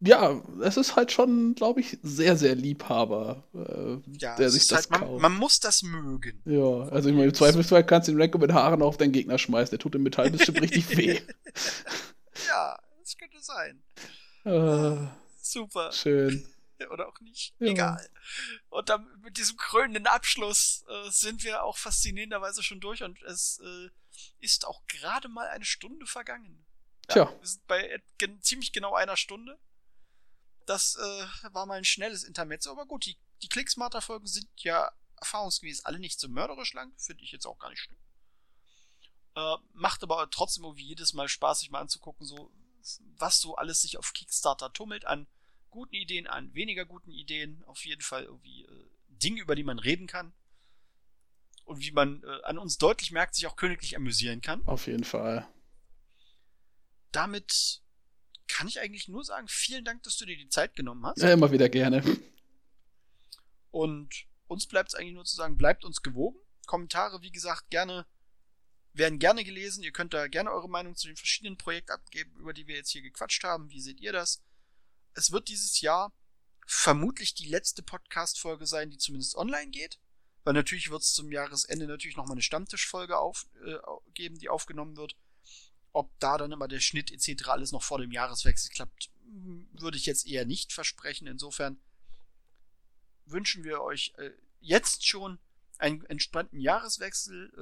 ja, es ist halt schon, glaube ich, sehr, sehr Liebhaber, äh, Ja, der sich das halt, man, kauft. man muss das mögen. ja, also ich meine, im Zweifelsfall kannst du den Ranko mit Haaren auf deinen Gegner schmeißen. Der tut im Metall bestimmt richtig weh. Ja, das könnte sein. Äh, Super. schön. Oder auch nicht. Ja. Egal. Und dann mit diesem krönenden Abschluss äh, sind wir auch faszinierenderweise schon durch und es äh, ist auch gerade mal eine Stunde vergangen. Tja. Wir sind bei ziemlich genau einer Stunde. Das äh, war mal ein schnelles Intermezzo, aber gut, die, die Clicksmarter-Folgen sind ja erfahrungsgemäß alle nicht so mörderisch lang, finde ich jetzt auch gar nicht schlimm. Äh, macht aber trotzdem irgendwie jedes Mal Spaß, sich mal anzugucken, so was so alles sich auf Kickstarter tummelt an guten Ideen, an weniger guten Ideen, auf jeden Fall irgendwie äh, Dinge, über die man reden kann. Und wie man äh, an uns deutlich merkt, sich auch königlich amüsieren kann Auf jeden Fall. damit kann ich eigentlich nur sagen, vielen Dank, dass du dir die Zeit genommen hast. Ja, immer wieder gerne. Und uns bleibt es eigentlich nur zu sagen, bleibt uns gewogen. Kommentare, wie gesagt, gerne werden gerne gelesen. Ihr könnt da gerne eure Meinung zu den verschiedenen Projekten abgeben, über die wir jetzt hier gequatscht haben. Wie seht ihr das? Es wird dieses Jahr vermutlich die letzte Podcast-Folge sein, die zumindest online geht. Weil natürlich wird es zum Jahresende natürlich nochmal eine Stammtischfolge auf, äh, geben, die aufgenommen wird. Ob da dann immer der Schnitt etc. alles noch vor dem Jahreswechsel klappt, hm, würde ich jetzt eher nicht versprechen. Insofern wünschen wir euch äh, jetzt schon einen entspannten Jahreswechsel,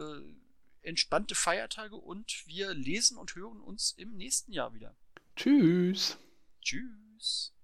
äh, entspannte Feiertage und wir lesen und hören uns im nächsten Jahr wieder. Tschüss. Tschüss.